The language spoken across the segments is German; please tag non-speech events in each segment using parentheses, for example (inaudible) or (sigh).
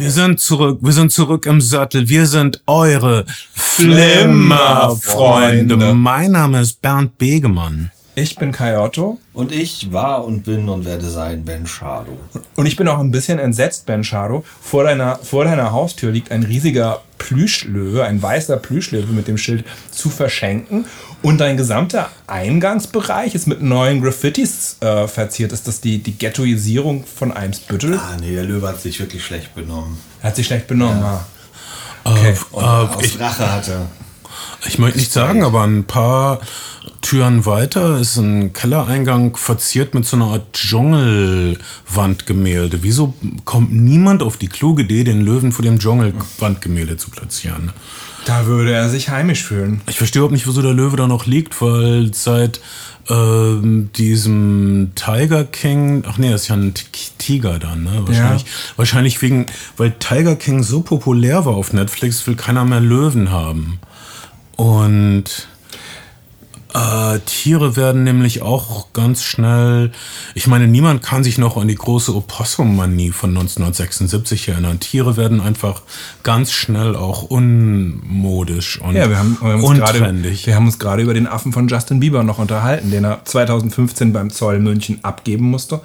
Wir sind zurück, wir sind zurück im Sattel. Wir sind eure Flimmerfreunde. Mein Name ist Bernd Begemann. Ich bin Kai Otto. Und ich war und bin und werde sein Ben Shadow. Und ich bin auch ein bisschen entsetzt, Ben Shadow. Vor deiner, vor deiner Haustür liegt ein riesiger Plüschlöwe, ein weißer Plüschlöwe mit dem Schild zu verschenken. Und dein gesamter Eingangsbereich ist mit neuen Graffitis äh, verziert. Ist das die, die Ghettoisierung von Eimsbüttel? Ah, nee, der Löwe hat sich wirklich schlecht benommen. Er hat sich schlecht benommen, ja. ah. Okay. Und äh, aus ich, Rache hatte. Ich möchte nicht sagen, aber ein paar Türen weiter ist ein Kellereingang verziert mit so einer Art Dschungelwandgemälde. Wieso kommt niemand auf die kluge Idee, den Löwen vor dem Dschungelwandgemälde zu platzieren? Da würde er sich heimisch fühlen. Ich verstehe überhaupt nicht, wieso der Löwe da noch liegt, weil seit äh, diesem Tiger King, ach nee, das ist ja ein Tiger dann, ne? Wahrscheinlich, ja. wahrscheinlich wegen, weil Tiger King so populär war auf Netflix, will keiner mehr Löwen haben. Und äh, Tiere werden nämlich auch ganz schnell, ich meine, niemand kann sich noch an die große Opossum-Manie von 1976 erinnern. Tiere werden einfach ganz schnell auch unmodisch und ja, wir haben, wir haben untrendig. wir haben uns gerade über den Affen von Justin Bieber noch unterhalten, den er 2015 beim Zoll München abgeben musste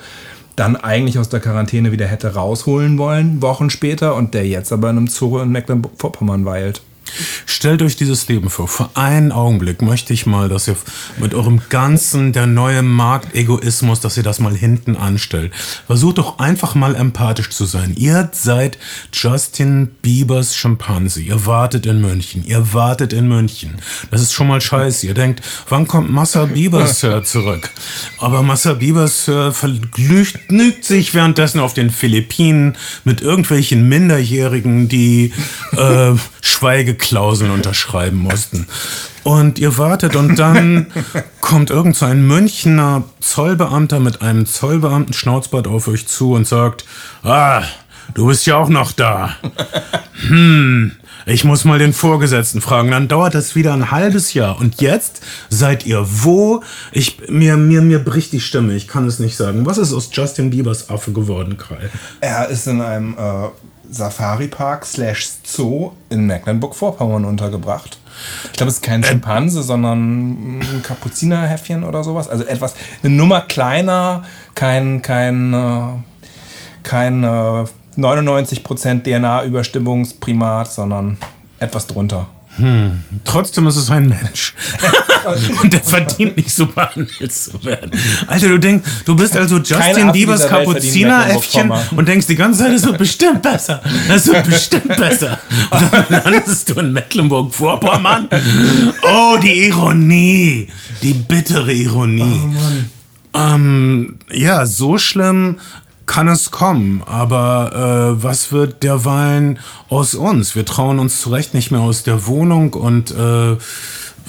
dann eigentlich aus der Quarantäne wieder hätte rausholen wollen, Wochen später, und der jetzt aber in einem Zoo in Mecklenburg-Vorpommern weilt. Stellt euch dieses Leben vor. Für einen Augenblick möchte ich mal, dass ihr mit eurem ganzen, der neue Marktegoismus, dass ihr das mal hinten anstellt. Versucht doch einfach mal empathisch zu sein. Ihr seid Justin Biebers Schimpanse. Ihr wartet in München. Ihr wartet in München. Das ist schon mal scheiße. Ihr denkt, wann kommt Massa Bieber (laughs) Sir zurück? Aber Massa Bieber Sir vergnügt sich währenddessen auf den Philippinen mit irgendwelchen Minderjährigen, die äh, (laughs) Schweigeklauseln unterschreiben mussten. Und ihr wartet und dann (laughs) kommt irgend so ein Münchner Zollbeamter mit einem Zollbeamten Schnauzbart auf euch zu und sagt, ah, du bist ja auch noch da. (laughs) Hm, ich muss mal den Vorgesetzten fragen. Dann dauert das wieder ein halbes Jahr. Und jetzt seid ihr wo? Ich, mir, mir, mir bricht die Stimme. Ich kann es nicht sagen. Was ist aus Justin Biebers Affe geworden, Kai? Er ist in einem äh, Safari-Park slash Zoo in Mecklenburg-Vorpommern untergebracht. Ich glaube, es ist kein Schimpanse, sondern ein Kapuzinerhäffchen oder sowas. Also etwas, eine Nummer kleiner, kein, kein, äh, kein 99% DNA-Überstimmungsprimat, sondern etwas drunter. Hm. Trotzdem ist es ein Mensch. (laughs) und der verdient nicht so behandelt zu werden. Alter, du denkst, du bist also Justin Biebers Kapuzineräffchen und denkst die ganze Zeit, es wird bestimmt besser. Es wird bestimmt besser. Und dann landest du in Mecklenburg-Vorpommern. Oh, die Ironie. Die bittere Ironie. Oh, ähm, ja, so schlimm kann es kommen, aber äh, was wird derweilen aus uns? Wir trauen uns zurecht nicht mehr aus der Wohnung und äh,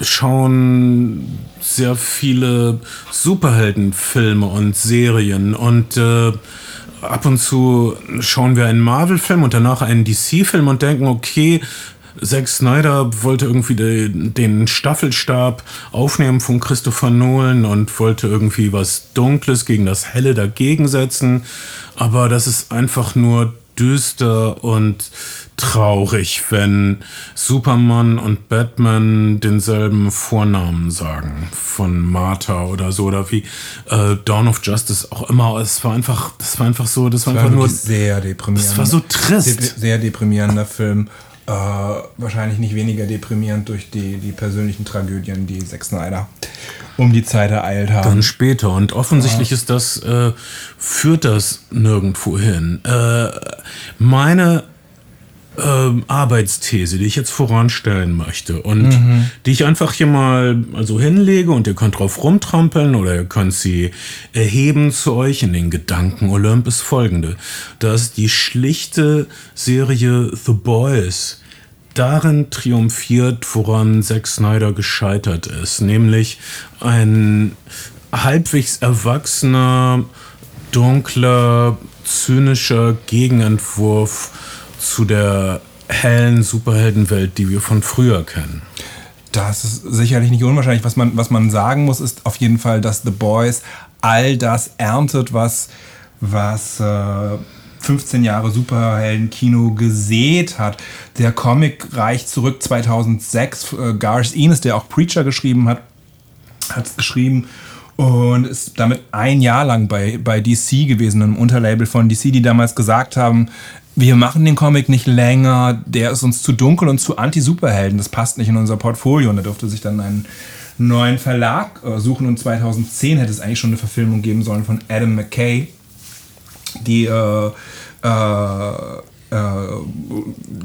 schauen sehr viele Superheldenfilme und Serien und äh, ab und zu schauen wir einen Marvel-Film und danach einen DC-Film und denken, okay, Zack Snyder wollte irgendwie de, den Staffelstab aufnehmen von Christopher Nolan und wollte irgendwie was Dunkles gegen das Helle dagegen setzen. Aber das ist einfach nur düster und traurig, wenn Superman und Batman denselben Vornamen sagen von Martha oder so oder wie äh, Dawn of Justice auch immer. Es war einfach, das war einfach so, das war, das war einfach nur sehr deprimierend. Das war so trist. De sehr deprimierender Film. Äh, wahrscheinlich nicht weniger deprimierend durch die, die persönlichen Tragödien, die Zack Snyder um die Zeit ereilt haben. Dann später. Und offensichtlich ja. ist das, äh, führt das nirgendwo hin. Äh, meine ähm, Arbeitsthese, die ich jetzt voranstellen möchte und mhm. die ich einfach hier mal also hinlege und ihr könnt drauf rumtrampeln oder ihr könnt sie erheben zu euch in den Gedanken Olymp ist folgende, dass die schlichte Serie The Boys darin triumphiert, woran Zack Snyder gescheitert ist, nämlich ein halbwegs erwachsener, dunkler, zynischer Gegenentwurf zu der hellen Superheldenwelt, die wir von früher kennen. Das ist sicherlich nicht unwahrscheinlich. Was man, was man sagen muss, ist auf jeden Fall, dass The Boys all das erntet, was, was äh, 15 Jahre Superhelden-Kino gesät hat. Der Comic reicht zurück 2006. Äh, Garth Ennis, der auch Preacher geschrieben hat, hat es geschrieben und ist damit ein Jahr lang bei, bei DC gewesen, einem Unterlabel von DC, die damals gesagt haben, wir machen den Comic nicht länger, der ist uns zu dunkel und zu anti-Superhelden, das passt nicht in unser Portfolio. Und er durfte sich dann einen neuen Verlag äh, suchen. Und 2010 hätte es eigentlich schon eine Verfilmung geben sollen von Adam McKay, die äh, äh, äh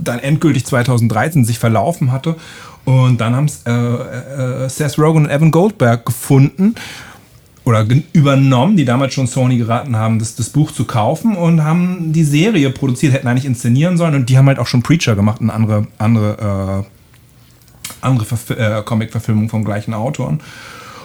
dann endgültig 2013 sich verlaufen hatte. Und dann haben es äh, äh, Seth Rogen und Evan Goldberg gefunden oder übernommen, die damals schon Sony geraten haben, das, das Buch zu kaufen und haben die Serie produziert, hätten eigentlich inszenieren sollen und die haben halt auch schon Preacher gemacht, eine andere, andere, äh, andere äh, Comic-Verfilmung vom gleichen Autoren.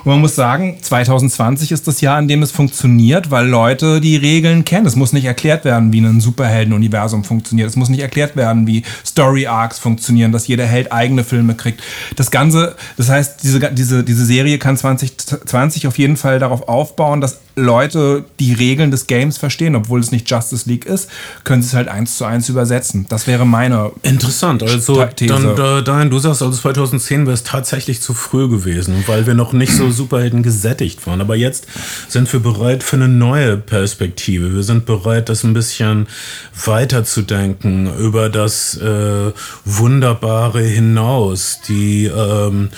Und man muss sagen, 2020 ist das Jahr, in dem es funktioniert, weil Leute die Regeln kennen. Es muss nicht erklärt werden, wie ein Superheldenuniversum funktioniert. Es muss nicht erklärt werden, wie Story Arcs funktionieren, dass jeder Held eigene Filme kriegt. Das Ganze, das heißt, diese, diese, diese Serie kann 2020 auf jeden Fall darauf aufbauen, dass Leute die Regeln des Games verstehen, obwohl es nicht Justice League ist, können sie es halt eins zu eins übersetzen. Das wäre meine Interessant. Also These. dann, dann, du sagst, also 2010 wäre es tatsächlich zu früh gewesen, weil wir noch nicht so Superhelden gesättigt waren. Aber jetzt sind wir bereit für eine neue Perspektive. Wir sind bereit, das ein bisschen weiterzudenken über das äh, Wunderbare hinaus, die ähm,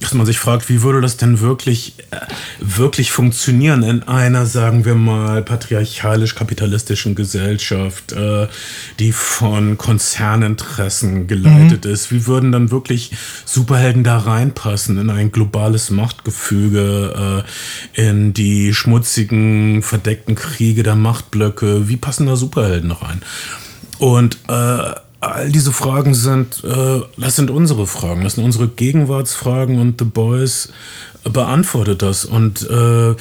dass man sich fragt, wie würde das denn wirklich, äh, wirklich funktionieren in einer, sagen wir mal, patriarchalisch-kapitalistischen Gesellschaft, äh, die von Konzerninteressen geleitet mhm. ist? Wie würden dann wirklich Superhelden da reinpassen in ein globales Machtgefüge, äh, in die schmutzigen, verdeckten Kriege der Machtblöcke? Wie passen da Superhelden rein? Und äh, all diese Fragen sind, äh, das sind unsere Fragen, das sind unsere Gegenwartsfragen und The Boys beantwortet das. Und äh,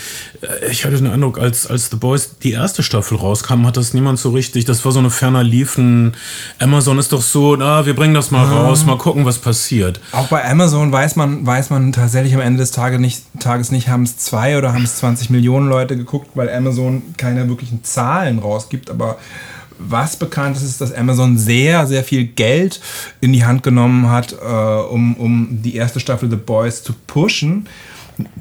ich hatte den Eindruck, als, als The Boys die erste Staffel rauskam, hat das niemand so richtig, das war so eine ferner Liefen. Amazon ist doch so, na, wir bringen das mal ähm, raus, mal gucken, was passiert. Auch bei Amazon weiß man, weiß man tatsächlich am Ende des Tages nicht, Tages nicht haben es zwei oder haben es 20 Millionen Leute geguckt, weil Amazon keine wirklichen Zahlen rausgibt, aber was bekannt ist, ist, dass Amazon sehr, sehr viel Geld in die Hand genommen hat, äh, um, um die erste Staffel The Boys zu pushen.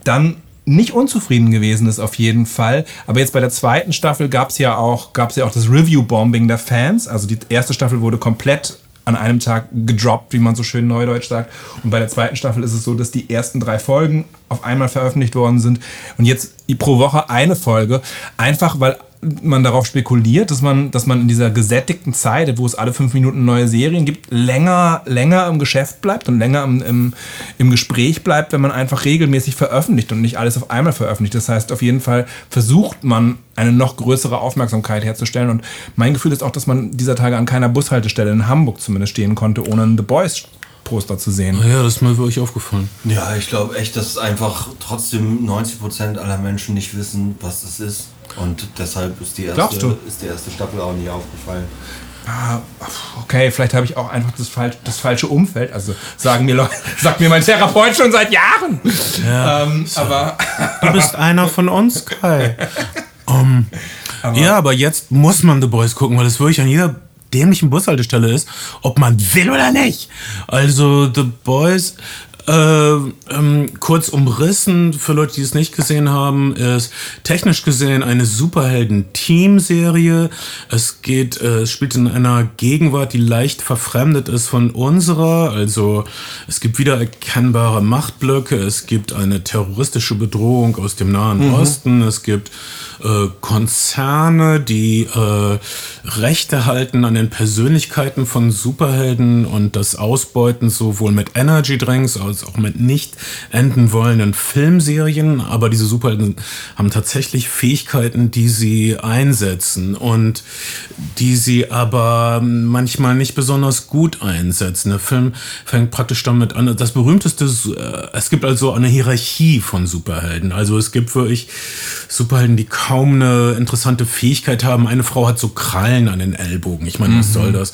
Dann nicht unzufrieden gewesen ist auf jeden Fall. Aber jetzt bei der zweiten Staffel gab es ja auch, gab's ja auch das Review-Bombing der Fans. Also die erste Staffel wurde komplett an einem Tag gedroppt, wie man so schön neudeutsch sagt. Und bei der zweiten Staffel ist es so, dass die ersten drei Folgen auf einmal veröffentlicht worden sind. Und jetzt pro Woche eine Folge. Einfach weil man darauf spekuliert, dass man, dass man in dieser gesättigten Zeit, wo es alle fünf Minuten neue Serien gibt, länger, länger im Geschäft bleibt und länger im, im, im Gespräch bleibt, wenn man einfach regelmäßig veröffentlicht und nicht alles auf einmal veröffentlicht. Das heißt, auf jeden Fall versucht man, eine noch größere Aufmerksamkeit herzustellen. Und mein Gefühl ist auch, dass man dieser Tage an keiner Bushaltestelle in Hamburg zumindest stehen konnte, ohne ein The Boys Poster zu sehen. Ja, das ist mir wirklich aufgefallen. Ja, ich glaube echt, dass einfach trotzdem 90% aller Menschen nicht wissen, was das ist. Und deshalb ist die erste, ist die erste Staffel auch nicht aufgefallen. Ah, okay, vielleicht habe ich auch einfach das, falsch, das falsche Umfeld. Also sagen mir Leute, (laughs) sagt mir mein Therapeut schon seit Jahren. Ja, ähm, so. aber (laughs) du bist einer von uns, Kai. Um, (laughs) aber ja, aber jetzt muss man The Boys gucken, weil es wirklich an jeder dämlichen Bushaltestelle ist, ob man will oder nicht. Also The Boys äh, ähm, kurz umrissen, für Leute, die es nicht gesehen haben, ist technisch gesehen eine Superhelden-Team-Serie. Es geht, äh, es spielt in einer Gegenwart, die leicht verfremdet ist von unserer. Also es gibt wieder erkennbare Machtblöcke, es gibt eine terroristische Bedrohung aus dem Nahen mhm. Osten, es gibt äh, Konzerne, die äh, Rechte halten an den Persönlichkeiten von Superhelden und das Ausbeuten sowohl mit Energy Drinks als auch mit nicht enden wollenden Filmserien. Aber diese Superhelden haben tatsächlich Fähigkeiten, die sie einsetzen und die sie aber manchmal nicht besonders gut einsetzen. Der Film fängt praktisch damit an. Das berühmteste, äh, es gibt also eine Hierarchie von Superhelden. Also es gibt wirklich Superhelden, die kaum eine interessante Fähigkeit haben. Eine Frau hat so Krallen an den Ellbogen. Ich meine, was mhm. soll das?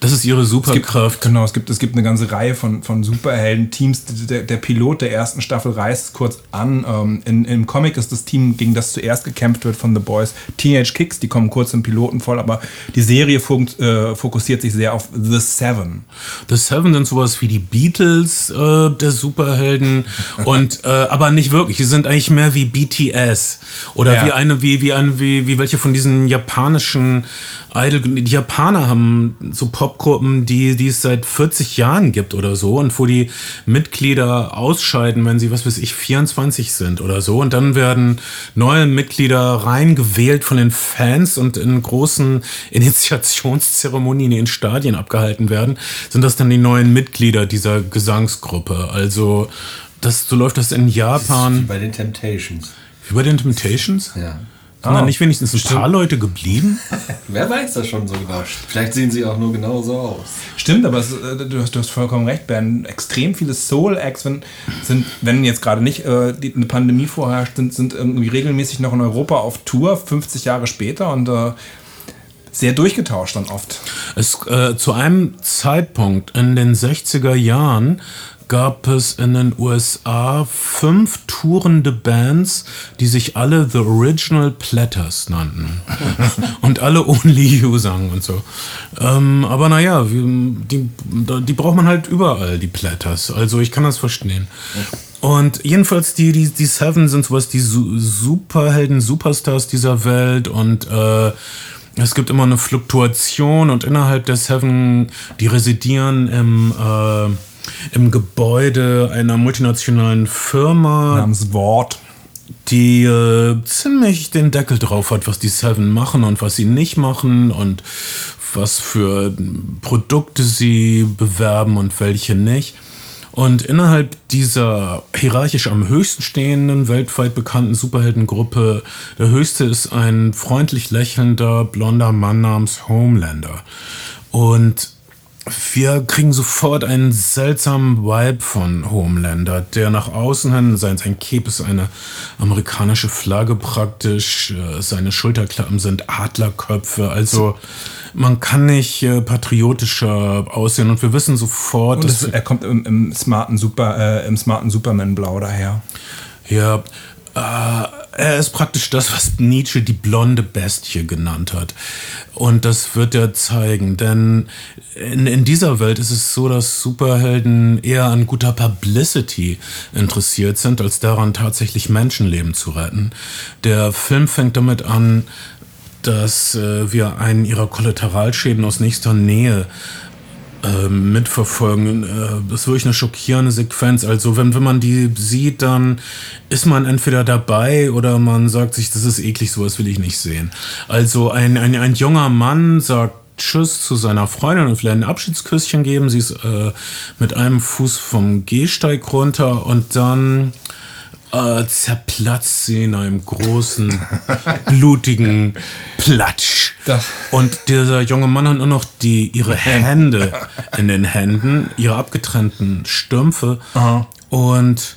Das ist ihre Superkraft. Es gibt, genau, es gibt, es gibt eine ganze Reihe von, von Superhelden-Teams, zumindest der, der Pilot der ersten Staffel reißt kurz an. Ähm, in, Im Comic ist das Team, gegen das zuerst gekämpft wird von The Boys, Teenage Kicks, die kommen kurz im Piloten voll, aber die Serie funkt, äh, fokussiert sich sehr auf The Seven. The Seven sind sowas wie die Beatles äh, der Superhelden (laughs) und äh, aber nicht wirklich. Die sind eigentlich mehr wie BTS oder ja. wie eine wie wie eine wie, wie welche von diesen japanischen Idol. Die Japaner haben so Popgruppen, die, die es seit 40 Jahren gibt oder so und wo die Mitglieder ausscheiden, wenn sie, was weiß ich, 24 sind oder so. Und dann werden neue Mitglieder reingewählt von den Fans und in großen (laughs) Initiationszeremonien in Stadien abgehalten werden, sind das dann die neuen Mitglieder dieser Gesangsgruppe. Also, das, so läuft das in Japan. Das wie bei den Temptations. Wie bei den Temptations? Ja. Sind oh. da nicht wenigstens ein paar Leute geblieben? (laughs) Wer weiß das schon so genau? Vielleicht sehen sie auch nur genau so aus. Stimmt, aber es, äh, du, hast, du, hast, vollkommen recht, Ben. Extrem viele Soul-Acts wenn, sind, wenn jetzt gerade nicht äh, die, eine Pandemie vorherrscht, sind, sind irgendwie regelmäßig noch in Europa auf Tour, 50 Jahre später und äh, sehr durchgetauscht dann oft. Es, äh, zu einem Zeitpunkt in den 60er Jahren gab es in den USA fünf tourende Bands, die sich alle The Original Platters nannten. (laughs) und alle Only You sangen und so. Ähm, aber naja, die, die braucht man halt überall, die Platters. Also ich kann das verstehen. Und jedenfalls, die, die, die Seven sind sowas, die Superhelden, Superstars dieser Welt und äh, es gibt immer eine Fluktuation und innerhalb der Seven, die residieren im äh, im Gebäude einer multinationalen Firma. Namens Wort. Die äh, ziemlich den Deckel drauf hat, was die Seven machen und was sie nicht machen und was für Produkte sie bewerben und welche nicht. Und innerhalb dieser hierarchisch am höchsten stehenden, weltweit bekannten Superheldengruppe, der höchste ist ein freundlich lächelnder, blonder Mann namens Homelander. Und wir kriegen sofort einen seltsamen Vibe von Homelander, der nach außen hin, sein, sein Cape ist eine amerikanische Flagge praktisch, äh, seine Schulterklappen sind Adlerköpfe, also man kann nicht äh, patriotischer aussehen und wir wissen sofort, dass... er kommt im, im smarten Super, äh, im smarten Superman-Blau daher. Ja, äh, er ist praktisch das, was Nietzsche die blonde Bestie genannt hat. Und das wird er zeigen, denn in, in dieser Welt ist es so, dass Superhelden eher an guter Publicity interessiert sind, als daran tatsächlich Menschenleben zu retten. Der Film fängt damit an, dass äh, wir einen ihrer Kollateralschäden aus nächster Nähe ähm, mitverfolgen. Äh, das ist wirklich eine schockierende Sequenz. Also wenn, wenn man die sieht, dann ist man entweder dabei oder man sagt sich, das ist eklig, sowas will ich nicht sehen. Also ein, ein, ein junger Mann sagt Tschüss zu seiner Freundin und will ein Abschiedsküsschen geben. Sie ist äh, mit einem Fuß vom Gehsteig runter und dann äh, zerplatzt sie in einem großen, blutigen Platsch. Das. Und dieser junge Mann hat nur noch die, ihre Hände in den Händen, ihre abgetrennten Stümpfe. Aha. Und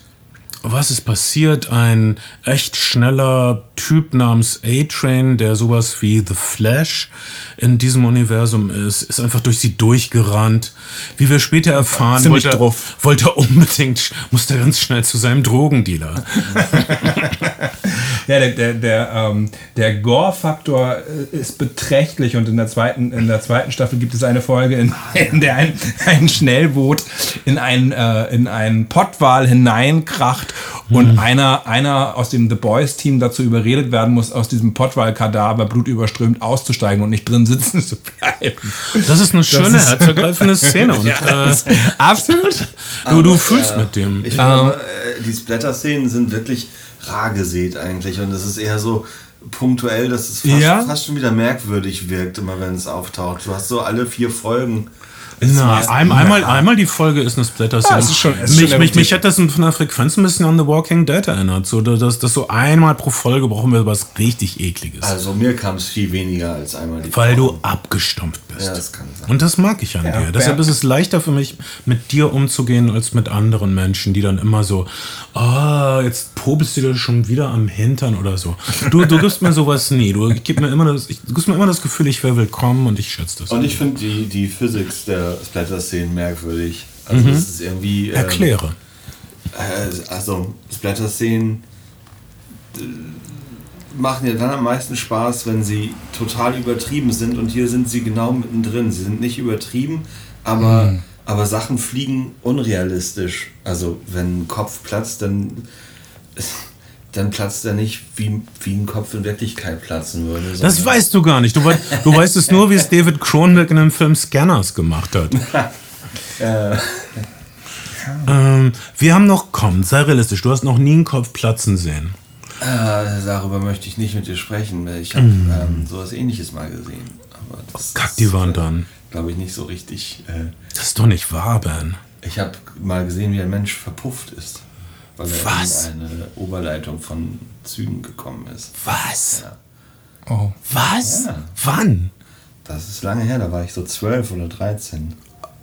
was ist passiert? Ein echt schneller Typ namens A-Train, der sowas wie The Flash in diesem Universum ist, ist einfach durch sie durchgerannt. Wie wir später erfahren, wollte er, wollte er unbedingt, musste ganz schnell zu seinem Drogendealer. (laughs) ja, der, der, der, ähm, der Gore-Faktor äh, ist beträchtlich und in der zweiten, in der zweiten Staffel gibt es eine Folge, in, in der ein, ein Schnellboot in ein, äh, in einen Pottwal hineinkracht und mhm. einer, einer aus dem The Boys Team dazu überredet werden muss, aus diesem Pottwal-Kadaver blutüberströmt auszusteigen und nicht drin sitzen zu bleiben. Das ist eine schöne, herzergreifende (laughs) Szene. Und, ja, äh, absolut. (laughs) Du, du fühlst äh, mit dem. Ich ähm, die Splatter-Szenen sind wirklich rar gesät eigentlich und es ist eher so punktuell, dass es fast, ja? fast schon wieder merkwürdig wirkt, immer wenn es auftaucht. Du hast so alle vier Folgen na, ein, einmal, einmal die Folge ist eine Splatter-Szene. Ja, schon, mich, schon mich, mich hat das von der Frequenz ein bisschen an The Walking Dead erinnert. So, dass, dass so einmal pro Folge brauchen wir was richtig ekliges. Also mir kam es viel weniger als einmal die Weil Folge. du abgestumpft bist. Ja, das kann sein. Und das mag ich an ja, dir. Deshalb ist es leichter für mich, mit dir umzugehen, als mit anderen Menschen, die dann immer so, ah, oh, jetzt popelst du dir schon wieder am Hintern oder so. Du, du gibst mir sowas nie. Du gibst mir immer das, ich, du gibst mir immer das Gefühl, ich wäre willkommen und ich schätze das. Und ich finde die, die Physics der Splatter-Szenen merkwürdig. Also mhm. das ist irgendwie. Ähm, Erkläre. Äh, also Splatter-Szenen machen ja dann am meisten Spaß, wenn sie total übertrieben sind und hier sind sie genau mittendrin. Sie sind nicht übertrieben, aber, mhm. aber Sachen fliegen unrealistisch. Also wenn ein Kopf platzt, dann, dann platzt er nicht, wie, wie ein Kopf in Wirklichkeit platzen würde. Das weißt du gar nicht. Du, du weißt es nur, wie es David Cronenberg in dem Film Scanners gemacht hat. (laughs) äh. Ähm, wir haben noch, komm, sei realistisch, du hast noch nie einen Kopf platzen sehen. Äh, darüber möchte ich nicht mit dir sprechen. Ich habe mm. ähm, sowas ähnliches mal gesehen. Aber das oh, Kack die Wand dann. Glaube ich nicht so richtig. Äh, das ist doch nicht wahr, Ben. Ich habe mal gesehen, wie ein Mensch verpufft ist. Weil er Was? in eine Oberleitung von Zügen gekommen ist. Was? Ja. Oh. Was? Ja. Wann? Das ist lange her, da war ich so zwölf oder dreizehn.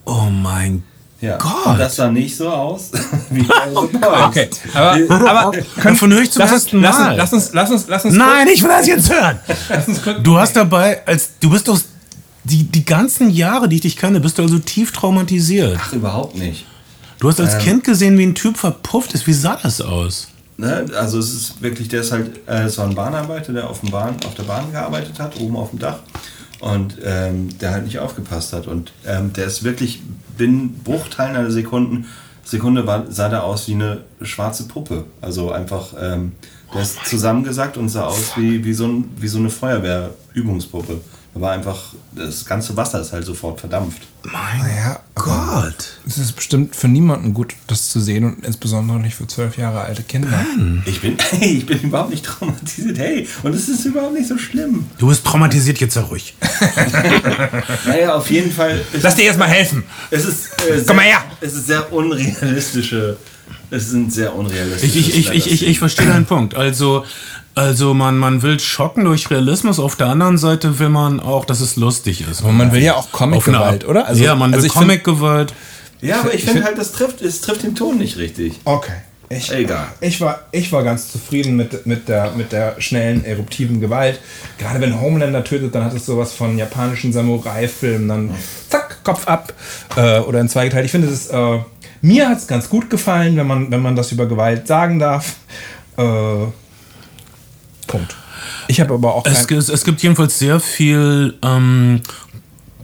Oh mein ja. Gott. das sah nicht so aus (laughs) wie Boys. Okay, aber, aber können, von euch zum lass ersten Mal. Lass uns, lass uns, lass uns, Nein, ich will das jetzt hören. (laughs) du hast dabei, als du bist doch die, die ganzen Jahre, die ich dich kenne, bist du also tief traumatisiert. Ach, überhaupt nicht. Du hast als ähm, Kind gesehen, wie ein Typ verpufft ist. Wie sah das aus? Ne, also es ist wirklich, der ist halt, äh, es war ein Bahnarbeiter, der auf, dem Bahn, auf der Bahn gearbeitet hat, oben auf dem Dach und ähm, der halt nicht aufgepasst hat. Und ähm, der ist wirklich binnen Bruchteilen einer Sekunden, Sekunde war, sah der aus wie eine schwarze Puppe. Also einfach, ähm, der ist zusammengesackt und sah aus wie, wie, so, ein, wie so eine Feuerwehrübungspuppe. Da war einfach, das ganze Wasser ist halt sofort verdampft. Mein ja, Gott. Es ist bestimmt für niemanden gut, das zu sehen und insbesondere nicht für zwölf Jahre alte Kinder. Mann. Ich bin, (laughs) hey, ich bin überhaupt nicht traumatisiert. Hey, und es ist überhaupt nicht so schlimm. Du bist traumatisiert, jetzt sei ruhig. (laughs) naja, auf jeden Fall. Lass dir erstmal helfen. Es ist, äh, sehr, Komm mal her. Es ist sehr unrealistische. Es sind sehr unrealistische. Ich, ich, ich, ich, ich, ich verstehe deinen Punkt. Also, also man, man will schocken durch Realismus, auf der anderen Seite will man auch, dass es lustig ist. Aber man will ja auch Comic-Gewalt, oder? Also, ja, man also will Comic-Gewalt. Ja, aber ich finde halt, das trifft, es trifft den Ton nicht richtig. Okay. Ich, Egal. Ich war, ich war ganz zufrieden mit, mit, der, mit der schnellen, eruptiven Gewalt. Gerade wenn Homelander tötet, dann hat es sowas von japanischen Samurai-Filmen. Dann zack, Kopf ab. Äh, oder in zwei geteilt. Ich finde, es äh, mir hat es ganz gut gefallen, wenn man, wenn man das über Gewalt sagen darf. Äh, Punkt. Ich habe aber auch. Es, es, gibt jedenfalls sehr viel ähm,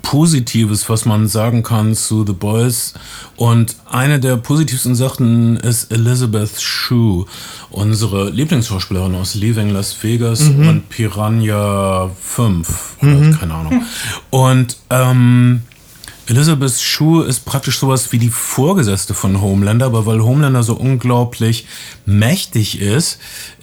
Positives, was man sagen kann zu The Boys. Und eine der positivsten Sachen ist Elizabeth Shue, unsere Lieblingsschauspielerin aus Leaving Las Vegas mhm. und Piranha 5. Mhm. Keine Ahnung. Und ähm, Elizabeth Shue ist praktisch sowas wie die Vorgesetzte von Homelander, aber weil Homelander so unglaublich mächtig ist,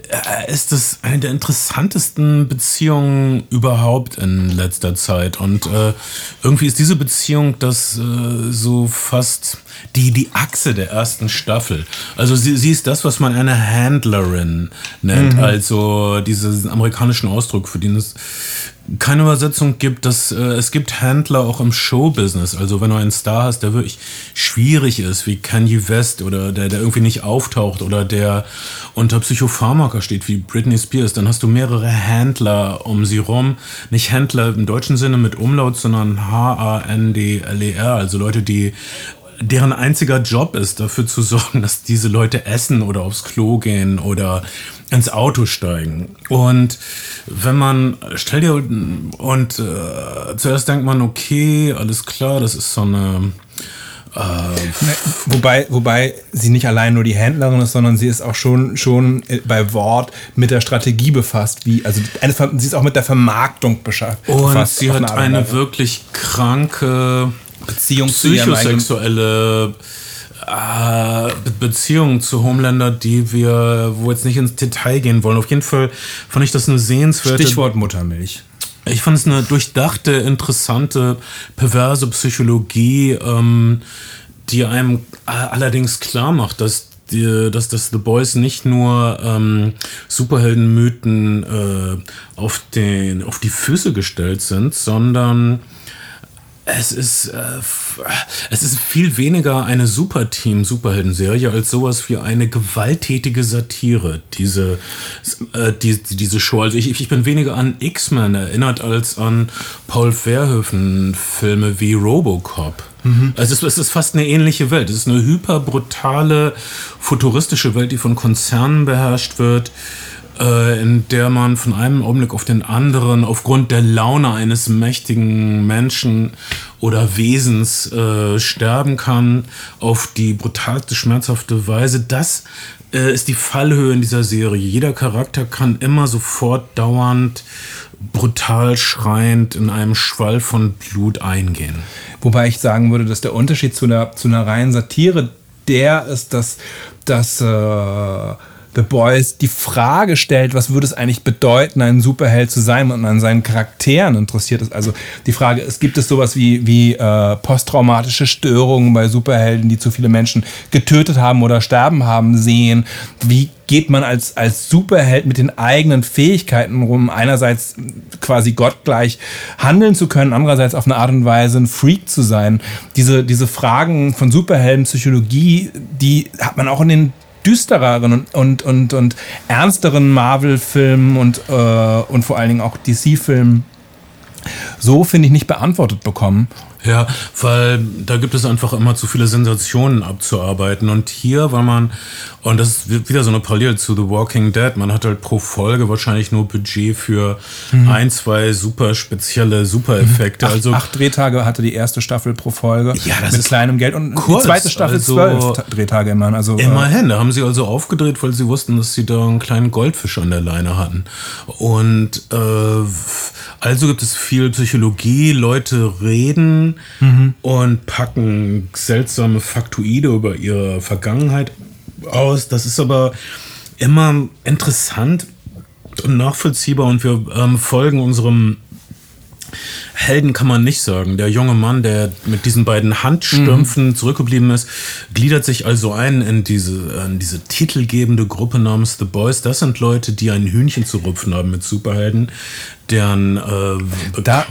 äh, ist es eine der interessantesten Beziehungen überhaupt in letzter Zeit. Und äh, irgendwie ist diese Beziehung das äh, so fast die, die Achse der ersten Staffel. Also sie, sie ist das, was man eine Handlerin nennt. Mhm. Also diesen amerikanischen Ausdruck, für den es keine Übersetzung gibt, dass äh, es gibt Händler auch im Showbusiness. Also wenn du einen Star hast, der wirklich schwierig ist, wie Kanye West oder der, der irgendwie nicht auftaucht oder der unter Psychopharmaka steht, wie Britney Spears, dann hast du mehrere Händler um sie rum. Nicht Händler im deutschen Sinne mit Umlaut, sondern H-A-N-D-L-E-R, also Leute, die deren einziger Job ist, dafür zu sorgen, dass diese Leute essen oder aufs Klo gehen oder ins Auto steigen. Und wenn man, stell dir, und äh, zuerst denkt man, okay, alles klar, das ist so eine. Äh, wobei, wobei sie nicht allein nur die Händlerin ist, sondern sie ist auch schon, schon bei Wort mit der Strategie befasst, wie, also sie ist auch mit der Vermarktung beschäftigt. Und sie hat eine, eine wirklich kranke Beziehung psychosexuelle äh, Beziehung zu Homelander, die wir, wo jetzt nicht ins Detail gehen wollen. Auf jeden Fall fand ich das eine sehenswerte. Stichwort Muttermilch. Ich fand es eine durchdachte, interessante, perverse Psychologie, ähm, die einem allerdings klar macht, dass die, dass das The Boys nicht nur ähm, Superheldenmythen äh, auf, den, auf die Füße gestellt sind, sondern es ist, äh, es ist viel weniger eine Superteam-Superhelden-Serie als sowas wie eine gewalttätige Satire, diese, äh, die, diese Show. Also ich, ich bin weniger an X-Men erinnert als an Paul Verhoeven-Filme wie Robocop. Mhm. Also es, es ist fast eine ähnliche Welt. Es ist eine hyperbrutale, futuristische Welt, die von Konzernen beherrscht wird äh, in der man von einem Augenblick auf den anderen aufgrund der Laune eines mächtigen Menschen oder Wesens äh, sterben kann auf die brutalste, schmerzhafte Weise. Das äh, ist die Fallhöhe in dieser Serie. Jeder Charakter kann immer sofort dauernd brutal schreiend in einem Schwall von Blut eingehen. Wobei ich sagen würde, dass der Unterschied zu einer, zu einer reinen Satire der ist, dass, dass äh The Boys die Frage stellt, was würde es eigentlich bedeuten, ein Superheld zu sein und an seinen Charakteren interessiert ist. Also die Frage ist, gibt es sowas wie, wie äh, posttraumatische Störungen bei Superhelden, die zu viele Menschen getötet haben oder sterben haben sehen? Wie geht man als, als Superheld mit den eigenen Fähigkeiten rum, einerseits quasi gottgleich handeln zu können, andererseits auf eine Art und Weise ein Freak zu sein. Diese, diese Fragen von Superheldenpsychologie, die hat man auch in den düstereren und, und, und, und ernsteren Marvel-Filmen und, äh, und vor allen Dingen auch DC-Filmen so, finde ich, nicht beantwortet bekommen. Ja, weil da gibt es einfach immer zu viele Sensationen abzuarbeiten. Und hier, weil man, und das ist wieder so eine Parallele zu The Walking Dead, man hat halt pro Folge wahrscheinlich nur Budget für mhm. ein, zwei super spezielle Supereffekte. Acht, also acht Drehtage hatte die erste Staffel pro Folge. Ja, das mit ist kleinem Geld und kurz, die zweite Staffel also, zwölf Drehtage immerhin. Also, äh, immerhin, da haben sie also aufgedreht, weil sie wussten, dass sie da einen kleinen Goldfisch an der Leine hatten. Und äh, also gibt es viel Psychologie, Leute reden mhm. und packen seltsame Faktoide über ihre Vergangenheit aus. Das ist aber immer interessant und nachvollziehbar und wir ähm, folgen unserem Helden kann man nicht sagen. Der junge Mann, der mit diesen beiden Handstümpfen mhm. zurückgeblieben ist, gliedert sich also ein in diese, in diese titelgebende Gruppe namens The Boys. Das sind Leute, die ein Hühnchen zu rupfen haben mit Superhelden, deren äh, da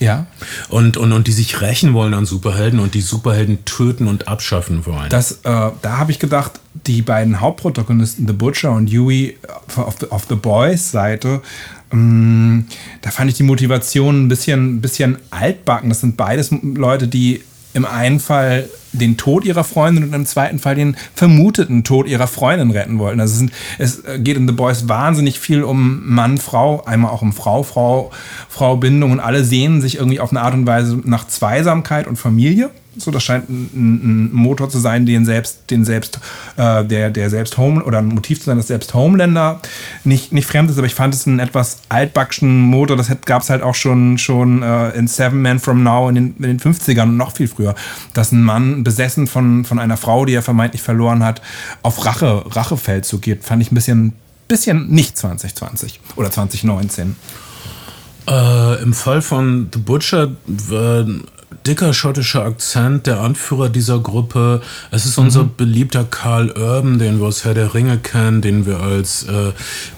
ja. Und, und, und die sich rächen wollen an Superhelden und die Superhelden töten und abschaffen wollen. Das, äh, da habe ich gedacht, die beiden Hauptprotagonisten, The Butcher und Huey, auf, auf The Boys Seite, da fand ich die Motivation ein bisschen, bisschen altbacken. Das sind beides Leute, die im einen Fall den Tod ihrer Freundin und im zweiten Fall den vermuteten Tod ihrer Freundin retten wollten. Also es, sind, es geht in The Boys wahnsinnig viel um Mann, Frau, einmal auch um Frau, Frau, Frau Bindung und alle sehnen sich irgendwie auf eine Art und Weise nach Zweisamkeit und Familie. So, das scheint ein, ein Motor zu sein, den selbst, den selbst, äh, der, der selbst Home oder ein Motiv zu sein, das selbst Homelander nicht, nicht fremd ist, aber ich fand es einen etwas altbackschen Motor. Das gab es halt auch schon, schon äh, in Seven Men from Now in den, in den 50ern und noch viel früher, dass ein Mann besessen von, von einer Frau, die er vermeintlich verloren hat, auf Rache, Rachefeldzug geht. Fand ich ein bisschen, bisschen nicht 2020 oder 2019. Äh, Im Fall von The Butcher äh, dicker schottischer Akzent, der Anführer dieser Gruppe. Es ist unser mhm. beliebter Karl Urban, den wir aus Herr der Ringe kennen, den wir als äh,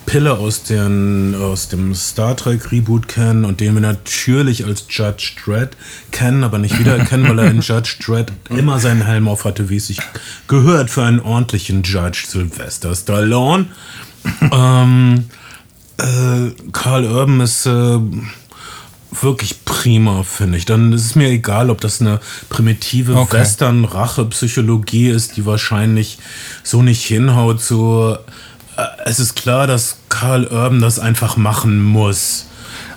Pille aus, den, aus dem Star Trek Reboot kennen und den wir natürlich als Judge Dredd kennen, aber nicht wiedererkennen, weil er in (laughs) Judge Dredd immer seinen Helm auf hatte, wie es sich gehört für einen ordentlichen Judge Sylvester Stallone. (laughs) ähm, äh, Karl Urban ist äh, wirklich prima, finde ich. Dann ist es mir egal, ob das eine primitive okay. Western-Rache-Psychologie ist, die wahrscheinlich so nicht hinhaut. So, äh, es ist klar, dass Karl Urban das einfach machen muss.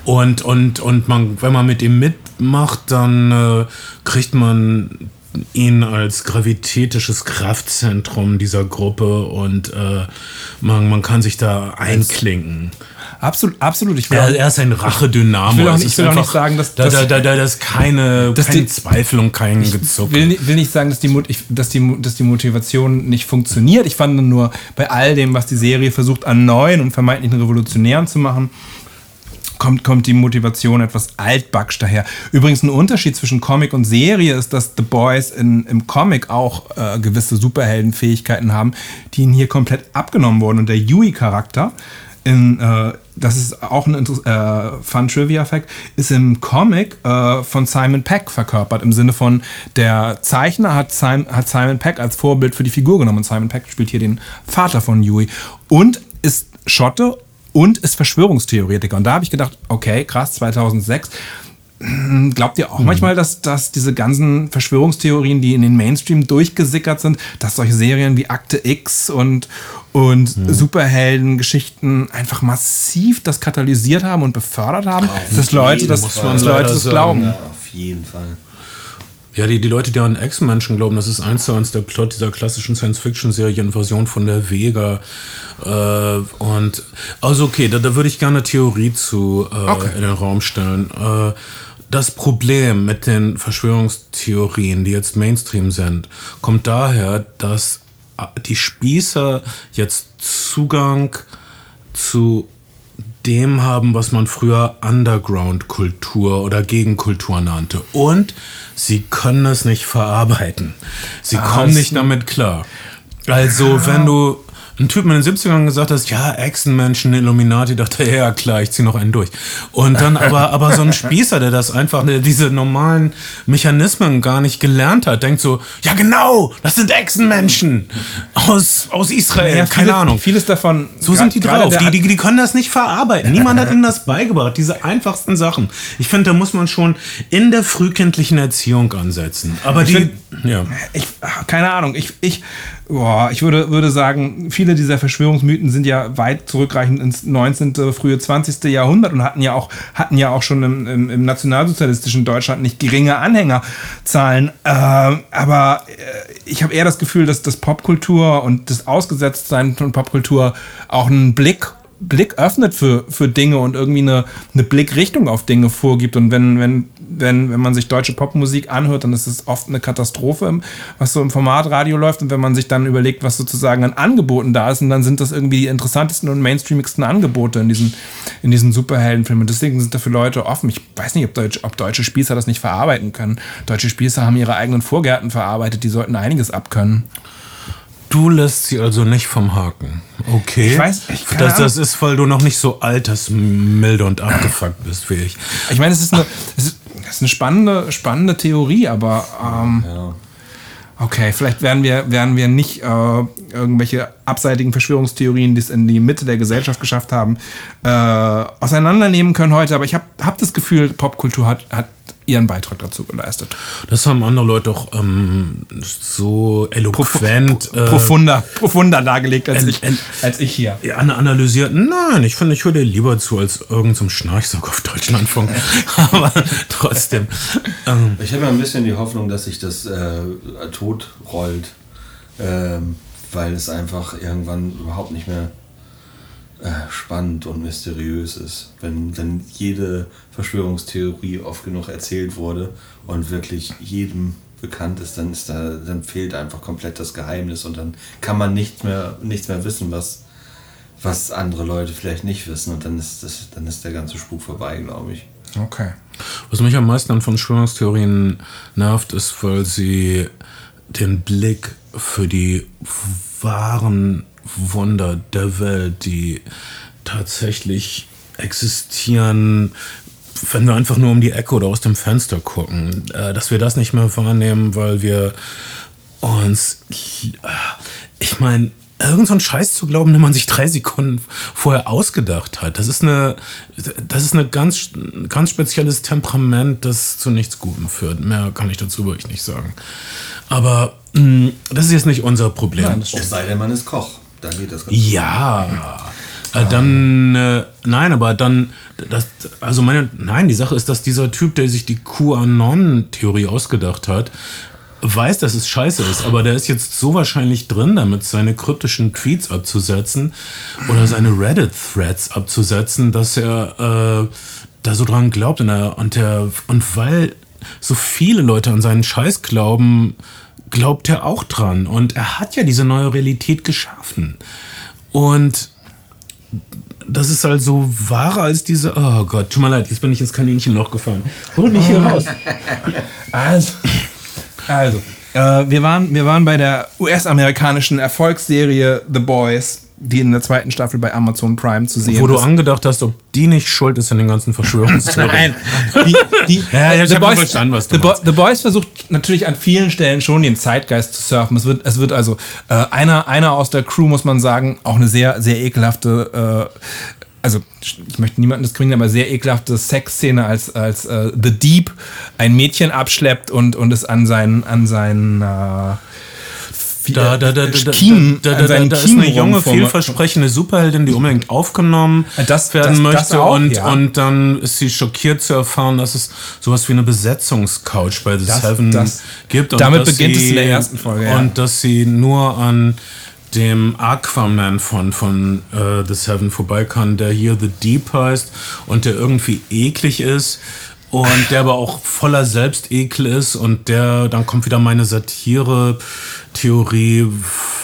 Und, und, und man, wenn man mit ihm mitmacht, dann äh, kriegt man ihn als gravitätisches Kraftzentrum dieser Gruppe und äh, man, man kann sich da einklinken. Absolut, absolut. Ich will er, er ist ein Rachedynamo. Ich will auch nicht, ich will auch nicht sagen, dass, da, da, da, da ist keine, dass keine die, Zweifel und kein Gezuck. Ich will, will nicht sagen, dass die, dass, die, dass die Motivation nicht funktioniert. Ich fand nur bei all dem, was die Serie versucht, an neuen und vermeintlichen Revolutionären zu machen, kommt, kommt die Motivation etwas altbacksch daher. Übrigens ein Unterschied zwischen Comic und Serie ist, dass The Boys in, im Comic auch äh, gewisse Superheldenfähigkeiten haben, die ihnen hier komplett abgenommen wurden. Und der Yui-Charakter in, äh, das ist auch ein äh, Fun Trivia Fact, ist im Comic äh, von Simon Peck verkörpert. Im Sinne von, der Zeichner hat, Simon, hat Simon Peck als Vorbild für die Figur genommen. Und Simon Peck spielt hier den Vater von Yui. Und ist Schotte und ist Verschwörungstheoretiker. Und da habe ich gedacht, okay, krass, 2006 Glaubt ihr auch mhm. manchmal, dass, dass diese ganzen Verschwörungstheorien, die in den Mainstream durchgesickert sind, dass solche Serien wie Akte X und, und mhm. Superheldengeschichten einfach massiv das katalysiert haben und befördert haben, auf dass Leute das, dass Leute das glauben? Ja, auf jeden Fall. Ja, die, die Leute, die an Ex-Menschen glauben, das ist eins zu eins der Plot dieser klassischen Science-Fiction-Serie Invasion von der Vega. Äh, und also okay, da, da würde ich gerne eine Theorie zu äh, okay. in den Raum stellen. Äh, das Problem mit den Verschwörungstheorien, die jetzt Mainstream sind, kommt daher, dass die Spießer jetzt Zugang zu dem haben, was man früher Underground-Kultur oder Gegenkultur nannte. Und sie können es nicht verarbeiten. Sie ah, kommen nicht damit klar. Also, wenn du ein Typ in den 70ern gesagt hast, ja, Echsenmenschen, Illuminati, dachte er, ja klar, ich zieh noch einen durch. Und dann aber, (laughs) aber so ein Spießer, der das einfach, der diese normalen Mechanismen gar nicht gelernt hat, denkt so, ja genau, das sind Echsenmenschen aus, aus Israel, ja, keine viele, Ahnung. Vieles davon. So sind die drauf. Die, die, die können das nicht verarbeiten. Niemand hat ihnen das beigebracht, diese einfachsten Sachen. Ich finde, da muss man schon in der frühkindlichen Erziehung ansetzen. Aber ich die, ja. Ich, keine Ahnung, ich, ich, Boah, ich würde, würde sagen, viele dieser Verschwörungsmythen sind ja weit zurückreichend ins 19., frühe 20. Jahrhundert und hatten ja auch, hatten ja auch schon im, im, im nationalsozialistischen Deutschland nicht geringe Anhängerzahlen. Äh, aber äh, ich habe eher das Gefühl, dass das Popkultur und das Ausgesetztsein von Popkultur auch einen Blick Blick öffnet für, für Dinge und irgendwie eine, eine Blickrichtung auf Dinge vorgibt. Und wenn, wenn, wenn, wenn man sich deutsche Popmusik anhört, dann ist es oft eine Katastrophe, was so im Format Radio läuft. Und wenn man sich dann überlegt, was sozusagen an Angeboten da ist, und dann sind das irgendwie die interessantesten und mainstreamigsten Angebote in diesen, in diesen Superheldenfilmen. Deswegen sind dafür Leute offen. Ich weiß nicht, ob, Deutsch, ob deutsche Spießer das nicht verarbeiten können. Deutsche Spießer haben ihre eigenen Vorgärten verarbeitet, die sollten einiges abkönnen. Du lässt sie also nicht vom Haken. Okay. Ich weiß, ich kann das, das ist, weil du noch nicht so altersmilde und abgefuckt bist wie ich. Ich meine, es ist eine, es ist, es ist eine spannende, spannende Theorie, aber ähm, ja. okay, vielleicht werden wir, werden wir nicht äh, irgendwelche abseitigen Verschwörungstheorien, die es in die Mitte der Gesellschaft geschafft haben, äh, auseinandernehmen können heute. Aber ich habe hab das Gefühl, Popkultur hat, hat ihren Beitrag dazu geleistet. Das haben andere Leute auch ähm, so eloquent. Pro, pro, profunder, äh, profunder dargelegt als, äh, ich, als ich hier. Analysiert. Nein, ich finde, ich höre dir lieber zu als irgendein so Schnarchsack auf Deutschlandfunk. (laughs) Aber trotzdem. Ähm. Ich habe ein bisschen die Hoffnung, dass sich das äh, tot rollt. Ähm, weil es einfach irgendwann überhaupt nicht mehr äh, spannend und mysteriös ist, wenn, wenn jede Verschwörungstheorie oft genug erzählt wurde und wirklich jedem bekannt ist, dann ist da, dann fehlt einfach komplett das Geheimnis und dann kann man nicht mehr, nichts mehr wissen, was, was andere Leute vielleicht nicht wissen und dann ist, das, dann ist der ganze Spuk vorbei, glaube ich. Okay. Was mich am meisten an Verschwörungstheorien nervt, ist, weil sie den Blick für die wahren Wunder der Welt, die tatsächlich existieren, wenn wir einfach nur um die Ecke oder aus dem Fenster gucken, äh, dass wir das nicht mehr wahrnehmen, weil wir uns, ich meine, irgend so einen Scheiß zu glauben, den man sich drei Sekunden vorher ausgedacht hat. Das ist eine, das ist eine ganz, ganz spezielles Temperament, das zu nichts Gutem führt. Mehr kann ich dazu wirklich nicht sagen. Aber mh, mm, das ist jetzt nicht unser Problem. Nein, es sei denn, man ist Koch. Dann geht das ganz Ja. Äh, dann, äh, nein, aber dann, das, also meine, nein, die Sache ist, dass dieser Typ, der sich die QAnon-Theorie ausgedacht hat, weiß, dass es scheiße ist, aber der ist jetzt so wahrscheinlich drin, damit seine kryptischen Tweets abzusetzen oder seine Reddit-Threads abzusetzen, dass er äh, da so dran glaubt und, er, und, der, und weil so viele Leute an seinen Scheiß glauben, glaubt er auch dran. Und er hat ja diese neue Realität geschaffen. Und das ist also wahrer als diese. Oh Gott, tut mir leid, jetzt bin ich ins Kaninchenloch gefallen. Hol mich hier raus. (laughs) Also, also äh, wir, waren, wir waren bei der US-amerikanischen Erfolgsserie The Boys die in der zweiten Staffel bei Amazon Prime zu sehen Wo du ist. angedacht hast, ob die nicht schuld ist an den ganzen Verschwörungstheorien. (laughs) Nein, die, die, Ja, ich The Boys, verstanden, was du The, Bo. The Boys versucht natürlich an vielen Stellen schon den Zeitgeist zu surfen. Es wird, es wird also äh, einer, einer aus der Crew, muss man sagen, auch eine sehr, sehr ekelhafte, äh, also ich möchte niemanden diskriminieren, aber sehr ekelhafte Sexszene, als, als äh, The Deep ein Mädchen abschleppt und, und es an seinen, an seinen äh, Da, da, da, da, da, Kiemen- da, da, da, seinen da ist eine junge, vielversprechende Superheldin, die unbedingt aufgenommen Das- werden das- das möchte. auch, und, ja. und dann ist sie schockiert zu erfahren, dass es sowas wie eine Besetzungscouch bei The Das- Seven das- gibt. Und damit beginnt es sie, in der ersten Folge, ja. Und dass sie nur an dem Aquaman von, von äh, The Seven vorbei kann, der hier The Deep heißt und der irgendwie eklig ist. Und der aber auch voller Selbstekel ist und der, dann kommt wieder meine Satire-Theorie,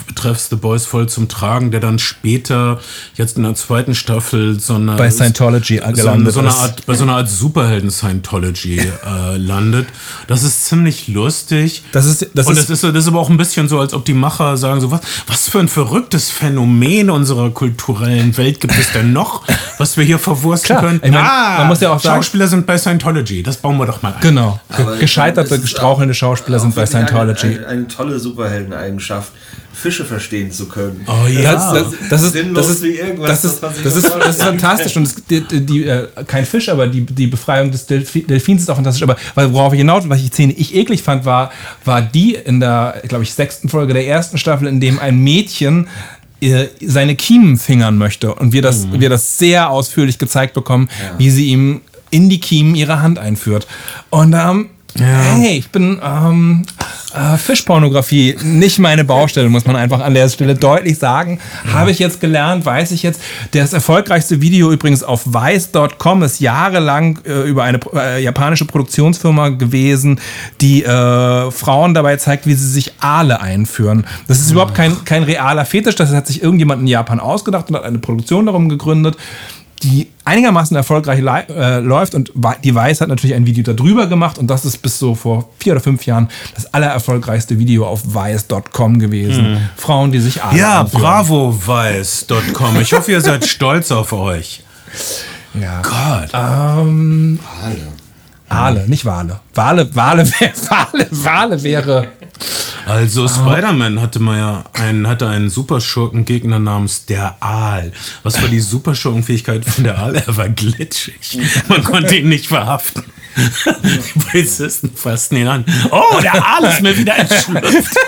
betreffs The Boys voll zum Tragen, der dann später, jetzt in der zweiten Staffel, so eine, Bei Scientology so, gelandet so eine ist. Art, bei so einer Art Superhelden-Scientology äh, landet. Das ist ziemlich lustig. Das ist- das und ist- das ist, das ist aber auch ein bisschen so, als ob die Macher sagen so, was, was für ein verrücktes Phänomen unserer kulturellen Welt gibt es denn noch, was wir hier verwursten Klar, können? ich mein, man muss ja auch sagen- Schauspieler sind bei Scientology, das bauen wir doch mal ein. Genau. Aber Gescheiterte, meine, es ist strauchelnde auch- Schauspieler sind bei wirklich eine- Scientology. Eine, eine tolle Superheldeneigenschaft, Fische verstehen zu können. Oh ja. Das, das, das ist, Sinnlos das ist, wie irgendwas, das ist, das ist, das ist fantastisch und es, die, die, äh, kein Fisch, aber die, die Befreiung des Delfi- Delfins ist auch fantastisch. Aber worauf ich hinaus, was ich Szene ich eklig fand, war, war die in der, glaube ich, sechsten Folge der ersten Staffel, in dem ein Mädchen äh, seine Kiemen fingern möchte und wir das, wir das sehr ausführlich gezeigt bekommen, wie sie ihm in die Kiemen ihre Hand einführt. Und ähm, hey, ich bin ähm, äh, Fischpornografie, nicht meine Baustelle, muss man einfach an der Stelle deutlich sagen. Habe ich jetzt gelernt, weiß ich jetzt. Das erfolgreichste Video übrigens auf weiß.com ist jahrelang äh, über eine äh, japanische Produktionsfirma gewesen, die äh, Frauen dabei zeigt, wie sie sich Aale einführen. Das ist überhaupt kein, kein realer Fetisch, das hat sich irgendjemand in Japan ausgedacht und hat eine Produktion darum gegründet die einigermaßen erfolgreich äh, läuft und die Weiß hat natürlich ein Video darüber gemacht und das ist bis so vor vier oder fünf Jahren das allererfolgreichste Video auf weiß.com gewesen. Frauen, die sich Aale Ja, einführen. bravoweiß.com. Ich hoffe, ihr seid stolz auf euch. Ja. Gott. Ähm, Aale, nicht Wale. Wale, Wale, wär, (laughs) Wale, Wale wäre. Also Spider-Man hatte mal ja einen, hatte einen Superschurkengegner namens der Aal. Was war die Superschurkenfähigkeit von der Aal? Er war glitschig. Man konnte ihn nicht verhaften. (laughs) Die Polizisten fassten ihn an. Oh, der Aal ist mir wieder entschlüpft. (laughs)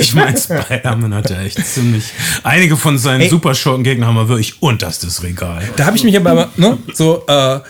Ich meine, Spider-Man hatte echt ziemlich. Einige von seinen. Superschurkengegnern haben wir wirklich unterstes Regal. Da habe ich mich aber, ne, so, äh,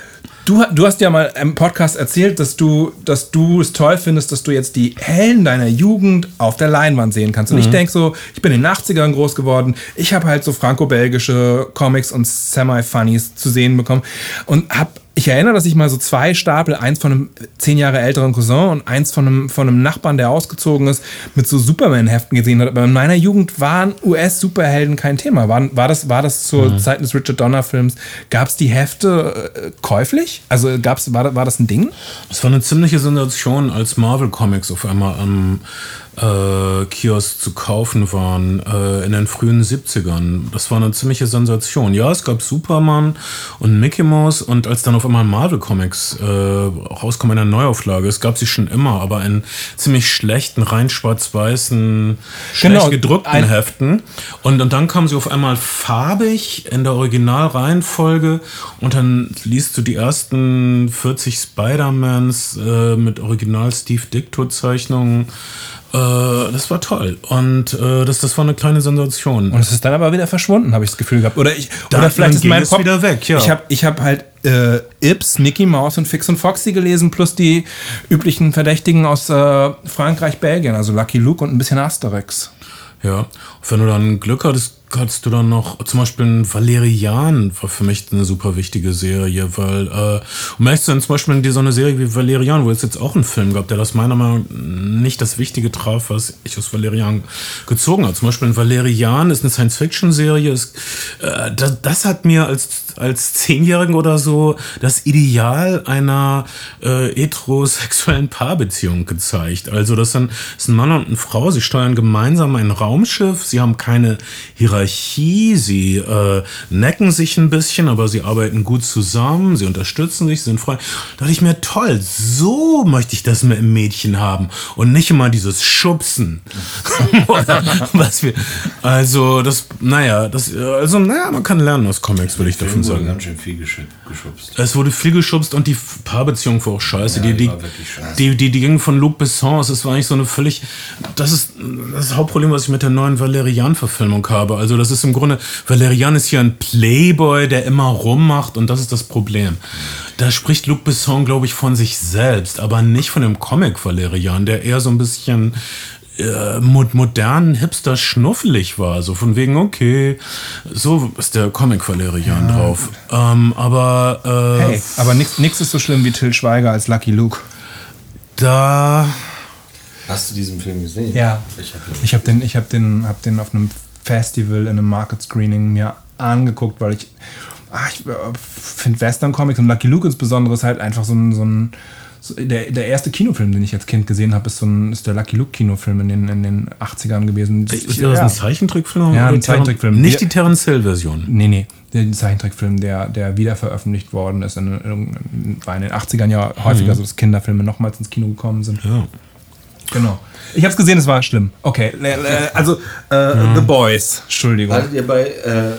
du, du hast ja mal im Podcast erzählt, dass du, dass du es toll findest, dass du jetzt die Helden deiner Jugend auf der Leinwand sehen kannst. Und ich denke so, ich bin in den 80ern groß geworden, ich habe halt so franco-belgische Comics und Semi-Funnies zu sehen bekommen und habe ich erinnere, dass ich mal so zwei Stapel, eins von einem zehn Jahre älteren Cousin und eins von einem, von einem Nachbarn, der ausgezogen ist, mit so Superman-Heften gesehen habe. Aber in meiner Jugend waren US-Superhelden kein Thema. War, war, das, war das zur Zeit des Richard Donner-Films? Gab es die Hefte äh, käuflich? Also gab's, war, war das ein Ding? Es war eine ziemliche Sensation, als Marvel Comics auf einmal am äh, Kiosk zu kaufen waren äh, in den frühen 70ern. Das war eine ziemliche Sensation. Ja, es gab Superman und Mickey Mouse und als dann auf einmal Marvel Comics äh, rauskommen in der Neuauflage, es gab sie schon immer, aber in ziemlich schlechten, rein schwarz-weißen, schlecht Genau, gedruckten ein- Heften. Und, und dann kamen sie auf einmal farbig in der Originalreihenfolge und dann liest du die ersten 40 Spider-Mans äh, mit Original Steve Dicto-Zeichnungen. Äh, das war toll. Und äh, das, das war eine kleine Sensation. Und es ist dann aber wieder verschwunden, habe ich das Gefühl gehabt. Oder, ich, Dann- oder vielleicht ist mein Kopf wieder weg, ja. Ich habe ich hab halt äh, Ips, Mickey Mouse und Fix und Foxy gelesen, plus die üblichen Verdächtigen aus äh, Frankreich, Belgien, also Lucky Luke und ein bisschen Asterix. Ja, und wenn du dann Glück hattest, hattest du dann noch zum Beispiel ein Valerian war für mich eine super wichtige Serie, weil äh, um ehrlich zu sein, zum Beispiel in so eine Serie wie Valerian, wo es jetzt auch einen Film gab, der das meiner Meinung nach nicht das Wichtige traf, was ich aus Valerian gezogen habe. Zum Beispiel ein Valerian ist eine Science-Fiction-Serie. Äh, das, das hat mir als als Zehnjährigen oder so das Ideal einer äh, heterosexuellen Paarbeziehung gezeigt. Also das das sind ein Mann und eine Frau, sie steuern gemeinsam ein Raumschiff, sie haben keine Hierarchie, sie äh, necken sich ein bisschen, aber sie arbeiten gut zusammen, sie unterstützen sich, sind frei. Da dachte ich mir, toll, so möchte ich das mit einem Mädchen haben und nicht immer dieses Schubsen. (laughs) was wir, also das, naja, das, also naja, man kann lernen aus Comics, würde ich davon sagen. ganz schön viel geschubst. Es wurde viel geschubst und die Paarbeziehung war auch scheiße. Ja, die, die scheiße. die, die, die ging von Luc Besson aus. Es war eigentlich so eine völlig. Das ist das Hauptproblem, was ich mit der neuen Valerian-Verfilmung habe. Also, das ist im Grunde. Valerian ist hier ein Playboy, der immer rummacht und das ist das Problem. Da spricht Luc Besson, glaube ich, von sich selbst, aber nicht von dem Comic Valerian, der eher so ein bisschen äh, mo- modernen Hipster schnuffelig war. So von wegen, okay, so ist der Comic Valerian drauf. Ähm, aber äh, Hey, aber nichts ist so schlimm wie Till Schweiger als Lucky Luke. da. Hast du diesen Film gesehen? Ja. Ich habe Ich habe den, ich hab den, hab den auf einem Festival in einem Market Screening mir angeguckt, weil ich, ah, ich äh, finde Western Comics und Lucky Luke insbesondere ist halt einfach so ein, so ein so der, der erste Kinofilm, den ich als Kind gesehen habe, ist, so ein, ist der Lucky Luke Kinofilm in den, in den 80ern gewesen. Ist das ein Zeichentrickfilm? Ja, ein Zeichentrickfilm. Nicht die Terence Hill-Version. Nee, nee. Der Zeichentrickfilm, der, der wieder veröffentlicht worden ist, in, in, war in den 80ern ja häufiger so, dass Kinderfilme nochmals ins Kino gekommen sind. Ja. Genau. Ich habe es gesehen, es war schlimm. Okay, le- le- also äh, The Boys, Entschuldigung. Hattet ihr bei, äh, äh,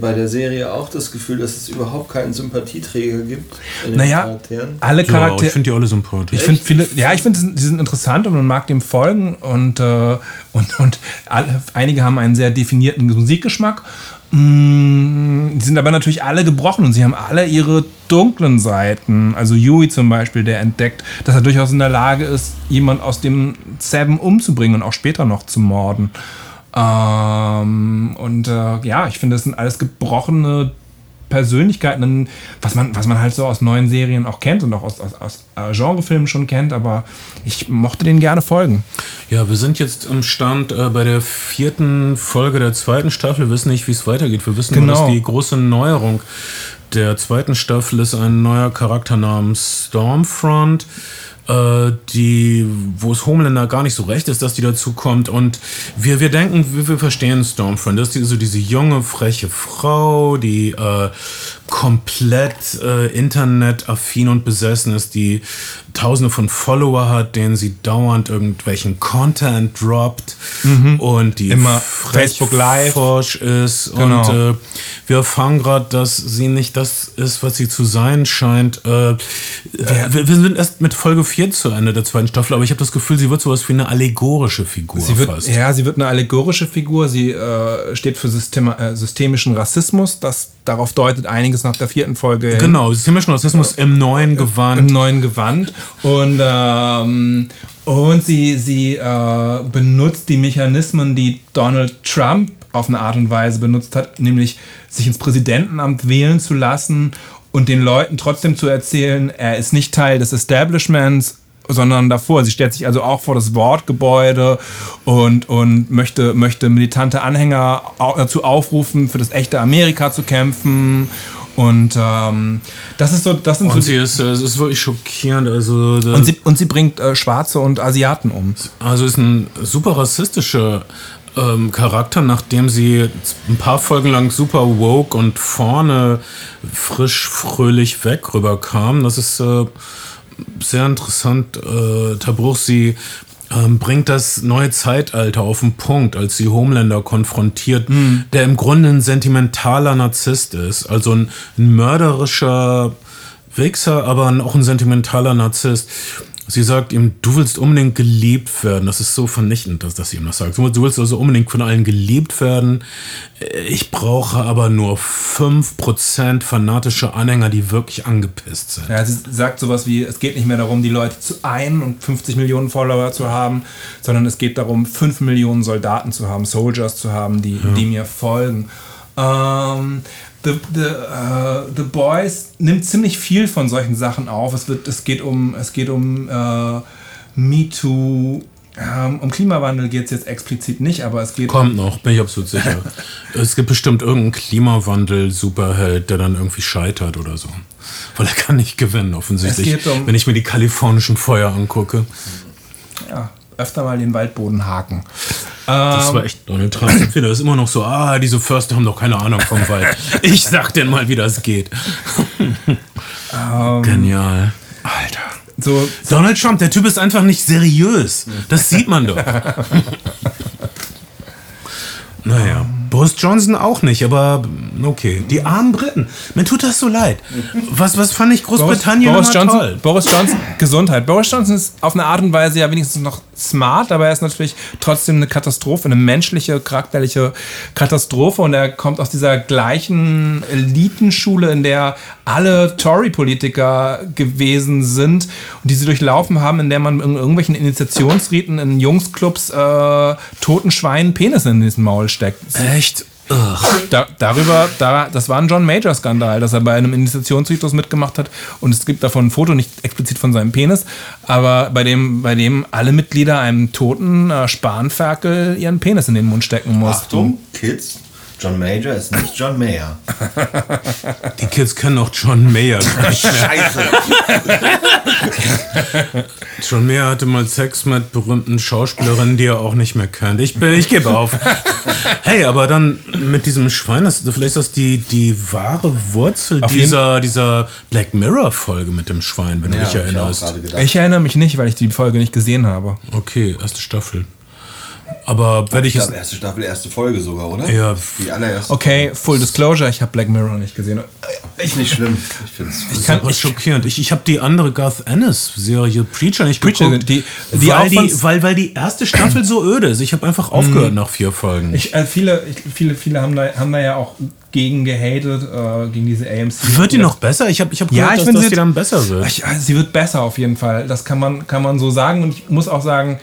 bei der Serie auch das Gefühl, dass es überhaupt keinen Sympathieträger gibt in den Naja, Charakteren? alle Ja, ich Charaktere. finde die alle sympathisch. Ich finde viele, ja, ich finde, die sind interessant und man mag dem folgen und, äh, und, und alle, einige haben einen sehr definierten Musikgeschmack. Mm, Die sind aber natürlich alle gebrochen und sie haben alle ihre dunklen Seiten. Also Yui zum Beispiel, der entdeckt, dass er durchaus in der Lage ist, jemand aus dem Seven umzubringen und auch später noch zu morden. Ähm, und äh, ja, ich finde, das sind alles gebrochene Persönlichkeiten, was man, was man halt so aus neuen Serien auch kennt und auch aus, aus, aus äh, Genrefilmen schon kennt, aber ich mochte denen gerne folgen. Ja, wir sind jetzt im Stand äh, bei der vierten Folge der zweiten Staffel. Wir wissen nicht, wie es weitergeht. Wir wissen nur, Genau. dass die große Neuerung der zweiten Staffel ist ein neuer Charakter namens Stormfront. Äh, die, wo es Homelander gar nicht so recht ist, dass die dazu kommt. Und wir, wir denken, wir, wir verstehen Stormfront. Das ist diese, diese junge, freche Frau, die äh, komplett äh, internetaffin und besessen ist, die tausende von Follower hat, denen sie dauernd irgendwelchen Content droppt und die Mhm. Immer Facebook Live. forsch ist. Genau. Und äh, wir erfahren gerade, dass sie nicht das ist, was sie zu sein scheint. Äh, wir, wir sind erst mit Folge 4 zu Ende der zweiten Staffel, aber ich habe das Gefühl, sie wird sowas wie eine allegorische Figur Sie wird, fast. ja, sie wird eine allegorische Figur. Sie äh, steht für System, äh, systemischen Rassismus. Das, darauf deutet einiges nach der vierten Folge. Genau, systemischen Rassismus im neuen im Gewand. neuen Gewand. Und, ähm, und sie, sie äh, benutzt die Mechanismen, die Donald Trump auf eine Art und Weise benutzt hat, nämlich sich ins Präsidentenamt wählen zu lassen und den Leuten trotzdem zu erzählen, er ist nicht Teil des Establishments, sondern davor. Sie stellt sich also auch vor das Wortgebäude und, und möchte, möchte militante Anhänger dazu aufrufen, für das echte Amerika zu kämpfen. Und ähm, das ist so, das sind so Und sie ist, äh, es ist wirklich schockierend. Also, und sie, und sie bringt äh, Schwarze und Asiaten um. Also ist ein super rassistischer ähm, Charakter, nachdem sie ein paar Folgen lang super woke und vorne frisch, fröhlich weg rüberkam. Das ist äh, sehr interessant. Äh, Tabruch, sie ähm, bringt das neue Zeitalter auf den Punkt, als sie Homelander konfrontiert, der im Grunde ein sentimentaler Narzisst ist. Also ein, ein mörderischer Wichser, aber auch ein sentimentaler Narzisst. Sie sagt ihm, du willst unbedingt geliebt werden. Das ist so vernichtend, dass, dass sie ihm das sagt. Du willst also unbedingt von allen geliebt werden. Ich brauche aber nur 5% fanatische Anhänger, die wirklich angepisst sind. Ja, sie sagt sowas wie, es geht nicht mehr darum, die Leute zu ein und 50 Millionen Follower zu haben, sondern es geht darum, 5 Millionen Soldaten zu haben, Soldiers zu haben, die, ja. die mir folgen. Ähm, The, the, uh, the Boys nimmt ziemlich viel von solchen Sachen auf. Es, wird, es geht um, es geht um uh, Me Too. Um, um Klimawandel geht es jetzt explizit nicht, aber es geht. Kommt um noch, bin ich absolut sicher. (laughs) es gibt bestimmt irgendeinen Klimawandel-Superheld, der dann irgendwie scheitert oder so. Weil er kann nicht gewinnen, offensichtlich. Um wenn ich mir die kalifornischen Feuer angucke. Ja, öfter mal den Waldboden haken. Das war ähm, echt Donald Trump. Ich finde das immer noch so, ah, diese Förster haben doch keine Ahnung vom Wald. Ich sag denn mal, wie das geht. Um, Genial. Alter. So, Donald Trump, der Typ ist einfach nicht seriös. Das sieht man doch. (laughs) naja. Boris Johnson auch nicht, aber okay. Die armen Briten. Mir tut das so leid. Was, was fand ich Großbritannien Boris, Boris Johnson, toll? Boris Johnson, Gesundheit. Boris Johnson ist auf eine Art und Weise ja wenigstens noch smart, aber er ist natürlich trotzdem eine Katastrophe, eine menschliche, charakterliche Katastrophe und er kommt aus dieser gleichen Elitenschule, in der alle Tory-Politiker gewesen sind und die sie durchlaufen haben, in der man in irgendwelchen Initiationsriten in Jungsclubs äh, toten Schweinen Penis in diesen Maul steckt. Echt? Da, darüber, da, das war ein John Major-Skandal, dass er bei einem Initiationsritus mitgemacht hat. Und es gibt davon ein Foto, nicht explizit von seinem Penis, aber bei dem, bei dem alle Mitglieder einem toten äh, Spanferkel ihren Penis in den Mund stecken mussten. Achtung, Kids, John Major ist nicht John Mayer. (laughs) Die Kids kennen auch John Mayer. Scheiße. (laughs) John Mayer hatte mal Sex mit berühmten Schauspielerinnen, die er auch nicht mehr kennt. Ich, ich gebe auf. (laughs) Hey, aber dann mit diesem Schwein, das, vielleicht ist das die, die wahre Wurzel dieser, dieser Black Mirror-Folge mit dem Schwein, wenn ja, du dich erinnerst. Ich, ich erinnere mich nicht, weil ich die Folge nicht gesehen habe. Okay, erste Staffel. Aber werde ich, ich es. erste Staffel, erste Folge sogar, oder? Ja. Die allererste. Okay, Full Disclosure, ich habe Black Mirror nicht gesehen. Echt nicht schlimm. Ich finde es kann, ich, schockierend. Ich, ich habe die andere Garth Ennis-Serie Preacher nicht Preacher, geguckt. Die, die weil, die, weil, weil die erste Staffel so öde ist. Ich habe einfach aufgehört nach vier Folgen. Ich, äh, viele, ich, viele, viele haben da, haben da ja auch gegen gehatet, äh, gegen diese AMC. Wird die noch besser? Ich habe ich hab gehört, ja, ich dass, dass sie dann besser wird. Ich, sie wird besser auf jeden Fall. Das kann man, kann man so sagen. Und ich muss auch sagen,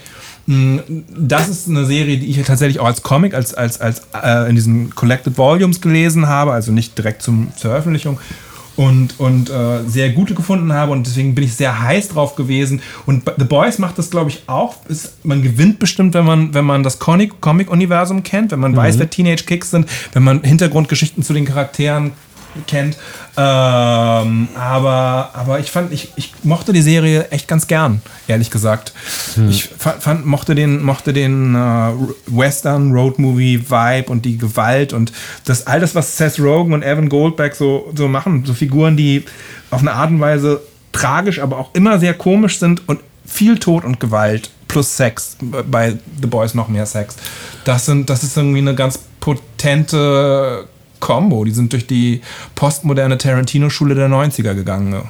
das ist eine Serie, die ich tatsächlich auch als Comic, als, als, als äh, in diesen Collected Volumes gelesen habe, also nicht direkt zum, zur Veröffentlichung und, und äh, sehr gute gefunden habe und deswegen bin ich sehr heiß drauf gewesen. Und The Boys macht das, glaube ich, auch. Ist, man gewinnt bestimmt, wenn man, wenn man das Comic-Universum kennt, wenn man mhm. weiß, wer Teenage Kicks sind, wenn man Hintergrundgeschichten zu den Charakteren kennt. Ähm, aber, aber ich fand, ich, ich mochte die Serie echt ganz gern, ehrlich gesagt. Hm. Ich fand, mochte den, mochte den äh, Western Road Movie Vibe und die Gewalt und das alles, was Seth Rogen und Evan Goldberg so, so machen, so Figuren, die auf eine Art und Weise tragisch, aber auch immer sehr komisch sind und viel Tod und Gewalt plus Sex. Bei The Boys noch mehr Sex. Das, sind, das ist irgendwie eine ganz potente Combo. Die sind durch die postmoderne Tarantino-Schule der 90er gegangen. Ne?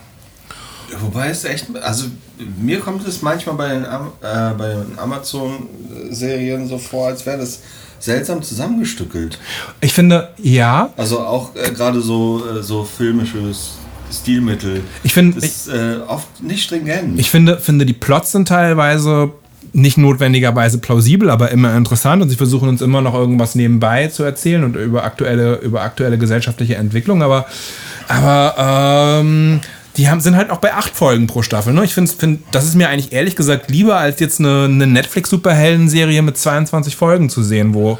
Wobei es echt, also mir kommt es manchmal bei den, äh, bei den Amazon-Serien so vor, als wäre das seltsam zusammengestückelt. Ich finde, ja. Also auch äh, gerade so, äh, so filmisches Stilmittel. Ich finde, ist äh, oft nicht stringent. Ich finde, finde, die Plots sind teilweise nicht notwendigerweise plausibel, aber immer interessant und sie versuchen uns immer noch irgendwas nebenbei zu erzählen und über aktuelle, über aktuelle gesellschaftliche Entwicklung, aber, aber ähm, die haben, sind halt auch bei acht Folgen pro Staffel. Ne? Ich finde, find, das ist mir eigentlich ehrlich gesagt lieber, als jetzt eine, eine Netflix-Superhelden-Serie mit 22 Folgen zu sehen, wo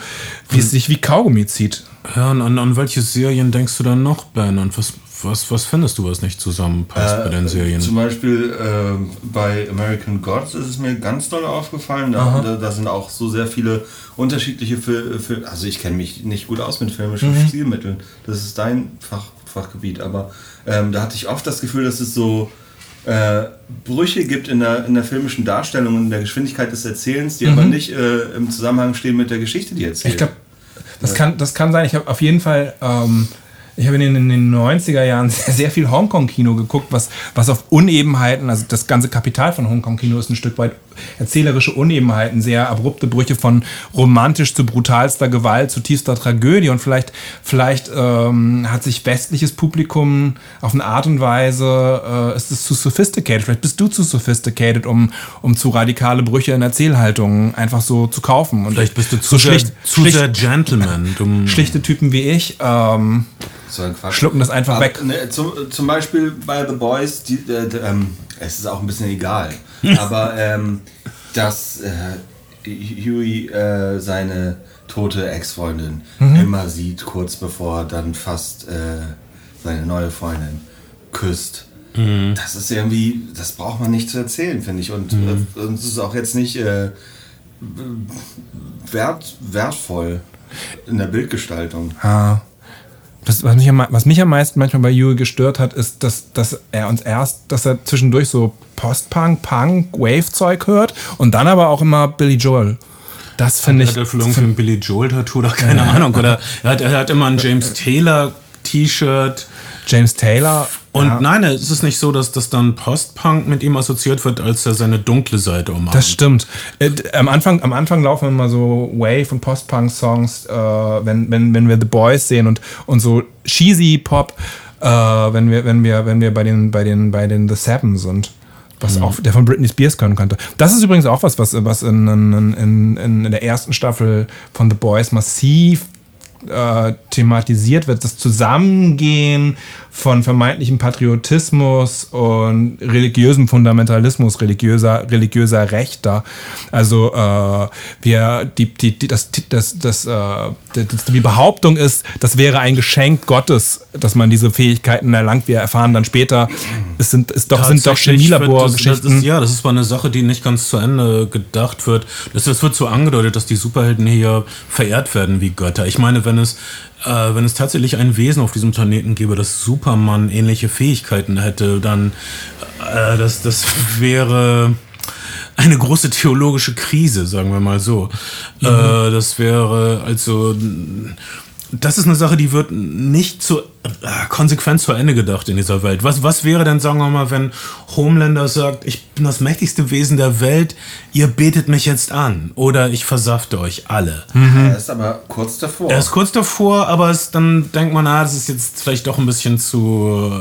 wie es sich wie Kaugummi zieht. Ja, und an, an welche Serien denkst du dann noch, Ben? Und was, was, was findest du, was nicht zusammenpasst äh, bei den Serien? Zum Beispiel äh, bei American Gods ist es mir ganz doll aufgefallen. Da, da, da, sind auch so sehr viele unterschiedliche Filme. Also ich kenne mich nicht gut aus mit filmischen mhm. Stilmitteln. Das ist dein Fach, Fachgebiet. Aber ähm, da hatte ich oft das Gefühl, dass es so äh, Brüche gibt in der, in der filmischen Darstellung und in der Geschwindigkeit des Erzählens, die mhm. aber nicht äh, im Zusammenhang stehen mit der Geschichte, die erzählt. Ich glaube, das, kann, das kann sein. Ich habe auf jeden Fall... Ähm Ich habe in den 90er Jahren (laughs) sehr, viel Hongkong-Kino geguckt, was, was auf Unebenheiten, also das ganze Kapital von Hongkong-Kino ist ein Stück weit erzählerische Unebenheiten, sehr abrupte Brüche von romantisch zu brutalster Gewalt, zu tiefster Tragödie. Und vielleicht, vielleicht ähm, hat sich westliches Publikum auf eine Art und Weise, äh, ist es zu sophisticated. Vielleicht bist du zu sophisticated, um, um zu radikale Brüche in Erzählhaltungen einfach so zu kaufen. Und vielleicht bist du zu, so schlicht, sehr, zu schlicht, sehr Gentleman. (laughs) Schlichte Typen wie ich. Ähm, so ein Quatsch. Schlucken das einfach Aber, weg. Ne, zum, zum Beispiel bei The Boys, die, äh, ähm, es ist auch ein bisschen egal. (laughs) Aber ähm, dass äh, Huey äh, seine tote Ex-Freundin mhm. immer sieht, kurz bevor dann fast äh, seine neue Freundin küsst. Mhm. Das ist irgendwie, das braucht man nicht zu erzählen, finde ich. Und mhm. äh, es ist auch jetzt nicht äh, wert, wertvoll in der Bildgestaltung. Ah. Das, was, mich am, was mich am meisten manchmal bei Yui gestört hat, ist, dass, dass er uns erst, dass er zwischendurch so Post-Punk, Punk, Wave-Zeug hört und dann aber auch immer Billy Joel. Das finde ich. Hat er vielleicht ein Billy Joel-Tattoo oder keine ja. Ahnung. Oder er hat, er hat immer ein James Taylor-T-Shirt. James Taylor. Und ja. nein, es ist nicht so, dass das dann Post-Punk mit ihm assoziiert wird, als er seine dunkle Seite umarmt. Das stimmt. Äh, am, Anfang, am Anfang laufen immer so Wave- und Post-Punk-Songs, äh, wenn, wenn, wenn wir The Boys sehen und, und so cheesy Pop, äh, wenn, wir, wenn, wir, wenn wir bei den, bei den, bei den The Seven sind was mhm. auch der von Britney Spears können könnte. Das ist übrigens auch was, was, was in, in, in, in der ersten Staffel von The Boys massiv äh, thematisiert wird, das Zusammengehen von vermeintlichem Patriotismus und religiösem Fundamentalismus, religiöser, religiöser Rechter. Also äh, wir, die, die, die, das, das, das, äh, die Behauptung ist, das wäre ein Geschenk Gottes, dass man diese Fähigkeiten erlangt. Wir erfahren dann später, es sind, es doch, sind doch Chemielaborgeschichten. Ja, das ist zwar eine Sache, die nicht ganz zu Ende gedacht wird. Es wird so angedeutet, dass die Superhelden hier verehrt werden wie Götter. Ich meine, wenn es äh, wenn es tatsächlich ein Wesen auf diesem Planeten gäbe, das Superman ähnliche Fähigkeiten hätte, dann äh, das, das wäre eine große theologische Krise, sagen wir mal so. Mhm. Äh, das wäre also das ist eine Sache, die wird nicht zu, äh, konsequent zu Ende gedacht in dieser Welt. Was, was wäre denn, sagen wir mal, wenn Homelander sagt, ich bin das mächtigste Wesen der Welt, ihr betet mich jetzt an oder ich versafte euch alle. Mhm. Er ist aber kurz davor. Er ist kurz davor, aber es, dann denkt man, ah, das ist jetzt vielleicht doch ein bisschen zu...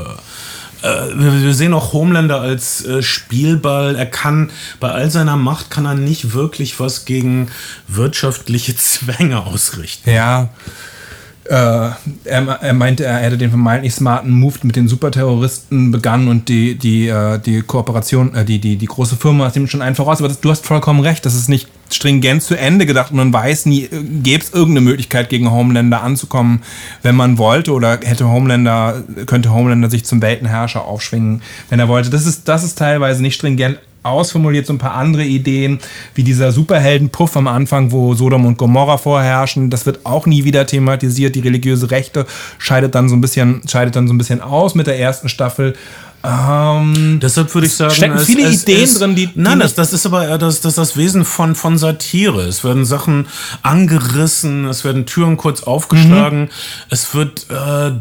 Äh, wir sehen auch Homelander als äh, Spielball. Er kann, bei all seiner Macht kann er nicht wirklich was gegen wirtschaftliche (laughs) Zwänge ausrichten. Ja, äh, er, er, meinte, er hätte den vermeintlich smarten Move mit den Superterroristen begangen und die, die, äh, die Kooperation, äh, die, die, die große Firma ist ihm schon einen voraus. Aber das, du hast vollkommen recht, das ist nicht stringent zu Ende gedacht und man weiß nie, äh, gäbe es irgendeine Möglichkeit gegen Homelander anzukommen, wenn man wollte oder hätte Homelander, könnte Homelander sich zum Weltenherrscher aufschwingen, wenn er wollte. Das ist, das ist teilweise nicht stringent ausformuliert, so ein paar andere Ideen, wie dieser Superheldenpuff am Anfang, wo Sodom und Gomorra vorherrschen. Das wird auch nie wieder thematisiert. Die religiöse Rechte scheidet dann so ein bisschen, scheidet dann so ein bisschen aus mit der ersten Staffel. Ähm, Deshalb würde ich sagen, stecken es, viele es, Ideen es, drin, die. Nein, das, das ist aber das, das, das Wesen von, von Satire. Es werden Sachen angerissen, es werden Türen kurz aufgeschlagen, mhm. es wird äh,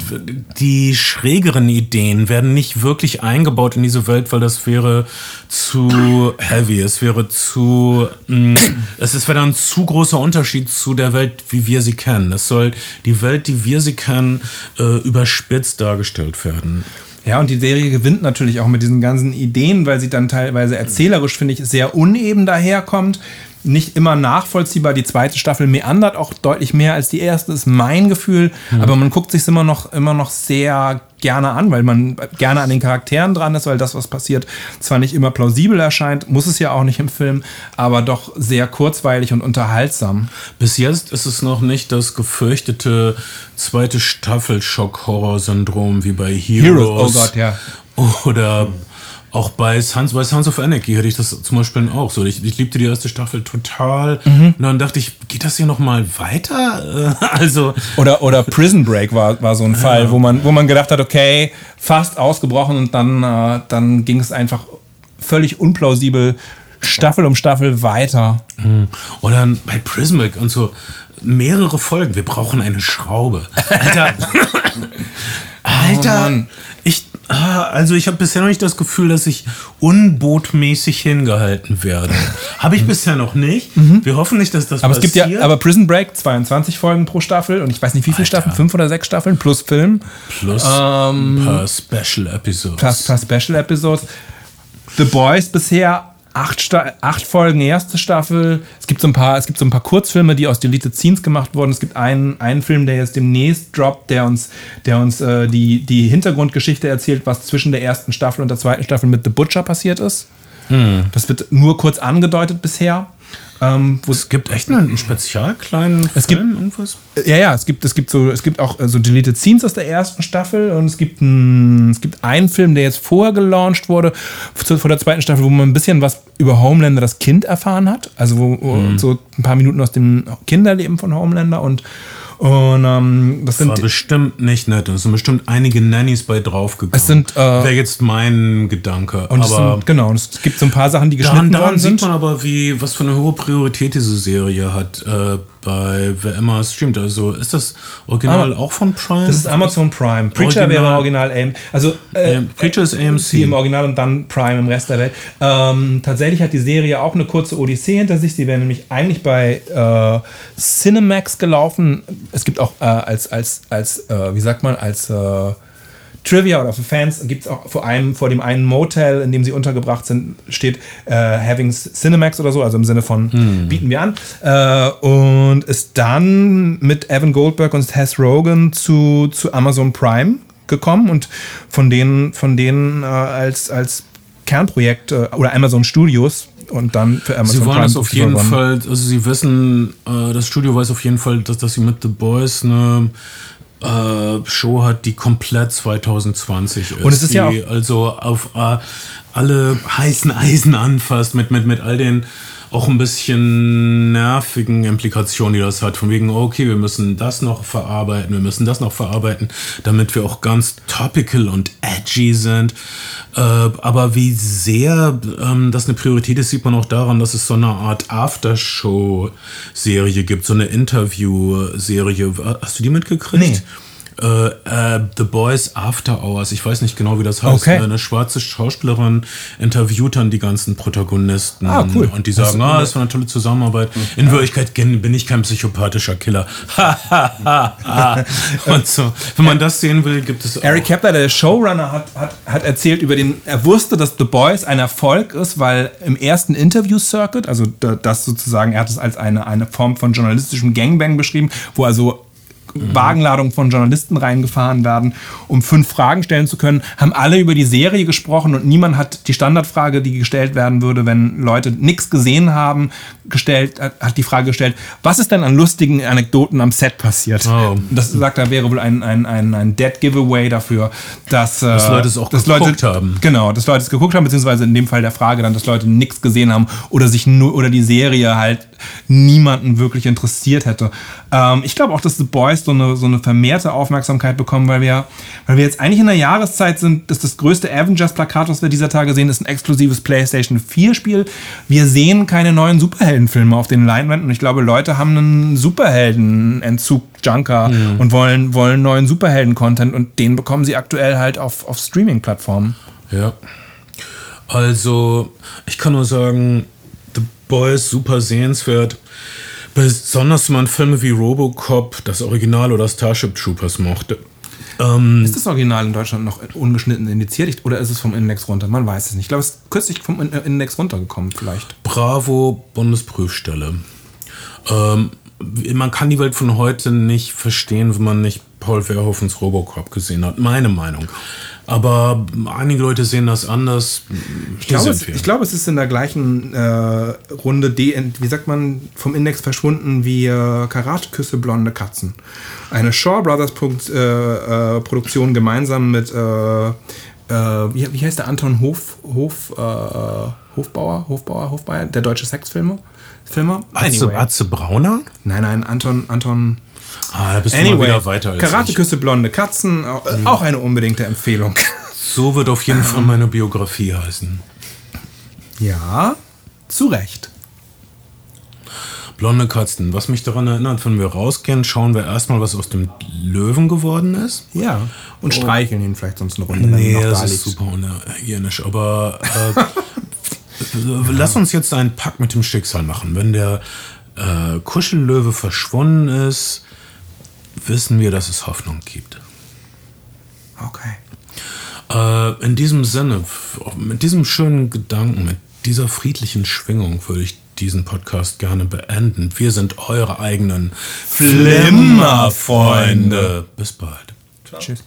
die schrägeren Ideen werden nicht wirklich eingebaut in diese Welt, weil das wäre zu heavy, es wäre zu. Mh, mm, es wäre ein zu großer Unterschied zu der Welt, wie wir sie kennen. Es soll die Welt, die wir sie kennen, äh, überspitzt dargestellt werden. Ja, und die Serie gewinnt natürlich auch mit diesen ganzen Ideen, weil sie dann teilweise erzählerisch, finde ich, sehr uneben daherkommt nicht immer nachvollziehbar. Die zweite Staffel meandert auch deutlich mehr als die erste, ist mein Gefühl. Mhm. Aber man guckt sich immer noch, immer noch sehr gerne an, weil man gerne an den Charakteren dran ist, weil das, was passiert, zwar nicht immer plausibel erscheint, muss es ja auch nicht im Film, aber doch sehr kurzweilig und unterhaltsam. Bis jetzt ist es noch nicht das gefürchtete zweite Staffel Schock-Horror-Syndrom wie bei Heroes. Heroes, oh Gott, ja. Oder auch bei Sons, bei Sons of Anarchy hatte ich das zum Beispiel auch so. Ich, ich liebte die erste Staffel total. Mhm. Und dann dachte ich, geht das hier nochmal weiter? (laughs) also. Oder, oder Prison Break war, war so ein Fall, wo man, wo man gedacht hat, okay, fast ausgebrochen und dann, äh, dann ging es einfach völlig unplausibel Staffel um Staffel weiter. Mhm. Oder bei Prison Break und so mehrere Folgen. Wir brauchen eine Schraube. Alter. (laughs) Alter. Mann. ich, also ich habe bisher noch nicht das Gefühl, dass ich unbotmäßig hingehalten werde. habe ich bisher noch nicht. Wir hoffen nicht, dass das Aber es gibt passiert. ja, aber Prison Break, 22 Folgen pro Staffel und ich weiß nicht wie viele Alter. Staffeln, fünf oder sechs Staffeln plus Film, Plus Ähm, ein paar Special Episodes. plus, plus Special Episodes. The Boys bisher acht, Sta acht Folgen erste Staffel. Es gibt so ein paar, es gibt so ein paar Kurzfilme, die aus Deleted Scenes gemacht wurden. Es gibt einen, einen Film, der jetzt demnächst droppt, der uns, der uns äh, die, die Hintergrundgeschichte erzählt, was zwischen der ersten Staffel und der zweiten Staffel mit The Butcher passiert ist. Das wird nur kurz angedeutet bisher. Ähm, wo Es gibt echt einen spezial kleinen Es gibt- Film, irgendwas? Ja, ja, es gibt, es gibt so, es gibt auch äh, so Deleted Scenes aus der ersten Staffel und es gibt, ein, es gibt einen Film, der jetzt vorher gelauncht wurde, vor der zweiten Staffel, wo man ein bisschen was über Homelander, das Kind, erfahren hat. Also wo Mhm. so ein paar Minuten aus dem Kinderleben von Homelander und, und ähm, das War sind. bestimmt nicht nett. Und es sind bestimmt einige Nannies bei draufgegangen. Es sind, äh, Wäre jetzt mein Gedanke. Und es aber sind, genau, und es gibt so ein paar Sachen, die daran, geschnitten daran worden sind. sieht man aber, wie, was für eine hohe Priorität diese Serie hat äh, bei wer immer streamt. Also ist das Original auch von Prime? Das ist Amazon Prime. Preacher Original- wäre original AM. Also äh, Ähm, Preacher ist AMC. Im Original und dann Prime im Rest der Welt. Ähm, tatsächlich hat die Serie auch eine kurze Odyssee hinter sich. Sie wäre nämlich eigentlich bei äh, Cinemax gelaufen. Es gibt auch äh, als, als, als äh, wie sagt man, als äh, Trivia oder für Fans gibt es auch vor, einem, vor dem einen Motel, in dem sie untergebracht sind, steht äh, Having Cinemax oder so, also im Sinne von bieten wir an. Äh, und ist dann mit Evan Goldberg und Tess Rogen zu, zu Amazon Prime gekommen und von denen, von denen äh, als, als Kernprojekt äh, oder Amazon Studios und dann für Amazon Sie wollen Prime das auf jeden gewonnen. Fall, also sie wissen, äh, das Studio weiß auf jeden Fall, dass, dass sie mit The Boys eine äh, Show hat, die komplett 2020 ist. Und es ist die ja also auf äh, alle heißen Eisen anfasst, mit, mit, mit all den auch ein bisschen nervigen Implikationen, die das hat. Von wegen, okay, wir müssen das noch verarbeiten, wir müssen das noch verarbeiten, damit wir auch ganz topical und edgy sind. Äh, aber wie sehr ähm, das eine Priorität ist, sieht man auch daran, dass es so eine Art Aftershow-Serie gibt, so eine Interview-Serie. Hast du die mitgekriegt? Nee. Äh, äh, The Boys After Hours, ich weiß nicht genau, wie das heißt. Okay. Eine schwarze Schauspielerin interviewt dann die ganzen Protagonisten. Ah, cool. Und die sagen, ah, das war eine tolle Zusammenarbeit. In Wirklichkeit bin ich kein psychopathischer Killer. (laughs) Und so. Wenn man das sehen will, gibt es auch. Eric Kepler, der Showrunner, hat, hat, hat erzählt über den, er wusste, dass The Boys ein Erfolg ist, weil im ersten Interview-Circuit, also da- das sozusagen, er hat es als eine, eine Form von journalistischem Gangbang beschrieben, wo also Wagenladungen von Journalisten reingefahren werden, um fünf Fragen stellen zu können, haben alle über die Serie gesprochen und niemand hat die Standardfrage, die gestellt werden würde, wenn Leute nichts gesehen haben, gestellt, hat, die Frage gestellt, was ist denn an lustigen Anekdoten am Set passiert? Oh. Das sagt er, wäre wohl ein, ein, ein, ein Dead Giveaway dafür, dass, äh, Dass Leute es auch geguckt haben. Genau, dass Leute es geguckt haben, beziehungsweise in dem Fall der Frage dann, dass Leute nichts gesehen haben oder sich nur oder die Serie halt niemanden wirklich interessiert hätte. Ähm, ich glaube auch, dass The Boys so eine, so eine vermehrte Aufmerksamkeit bekommen, weil wir, weil wir jetzt eigentlich in der Jahreszeit sind, dass das größte Avengers-Plakat, was wir dieser Tage sehen, ist ein exklusives PlayStation 4-Spiel. Wir sehen keine neuen Superheldenfilme auf den Leinwänden und ich glaube, Leute haben einen Superhelden-Entzug. Junker und wollen, wollen neuen Superhelden-Content und den bekommen sie aktuell halt auf, auf Streaming-Plattformen. Ja. Also, ich kann nur sagen, The Boys super sehenswert. Besonders wenn man Filme wie Robocop, das Original oder Starship Troopers mochte. Ähm, Ist das Original in Deutschland noch ungeschnitten indiziert oder ist es vom Index runter? Man weiß es nicht. Ich glaube, es ist kürzlich vom In- Index runtergekommen, vielleicht. Bravo Bundesprüfstelle. Ähm, man kann die Welt von heute nicht verstehen, wenn man nicht Paul Verhoevens Robocop gesehen hat. Meine Meinung. Aber einige Leute sehen das anders. Ich glaube, es, ich glaube, es ist in der gleichen äh, Runde, de wie sagt man, vom Index verschwunden wie äh, Karateküsse blonde Katzen. Eine Shaw Brothers äh, äh, Produktion gemeinsam mit, äh, äh, wie, heißt der Anton Hof, Hof, Hofbauer, Hofbauer, Hofbauer, der deutsche Sexfilmer? Filmer? Atze, Atze Brauner? Nein, nein, Anton, Anton. Ah, da bist du mal Anyway, wieder weiter als. Karateküsse blonde Katzen, auch, äh, auch eine unbedingte Empfehlung. (laughs) So wird auf jeden Fall meine Biografie heißen. Ja, zu Recht. Blonde Katzen. Was mich daran erinnert, wenn wir rausgehen, schauen wir erstmal, was aus dem Löwen geworden ist. Ja. Und streicheln ihn vielleicht sonst eine Runde. Nee, noch das da ist liegt. super unhygienisch. Aber (laughs) äh, lass uns jetzt einen Pakt mit dem Schicksal machen. Wenn der äh, Kuschellöwe verschwunden ist, wissen wir, dass es Hoffnung gibt. Okay. Äh, in diesem Sinne, mit diesem schönen Gedanken, mit dieser friedlichen Schwingung würde ich diesen Podcast gerne beenden. Wir sind eure eigenen Flimmerfreunde. Bis bald. Tschüss.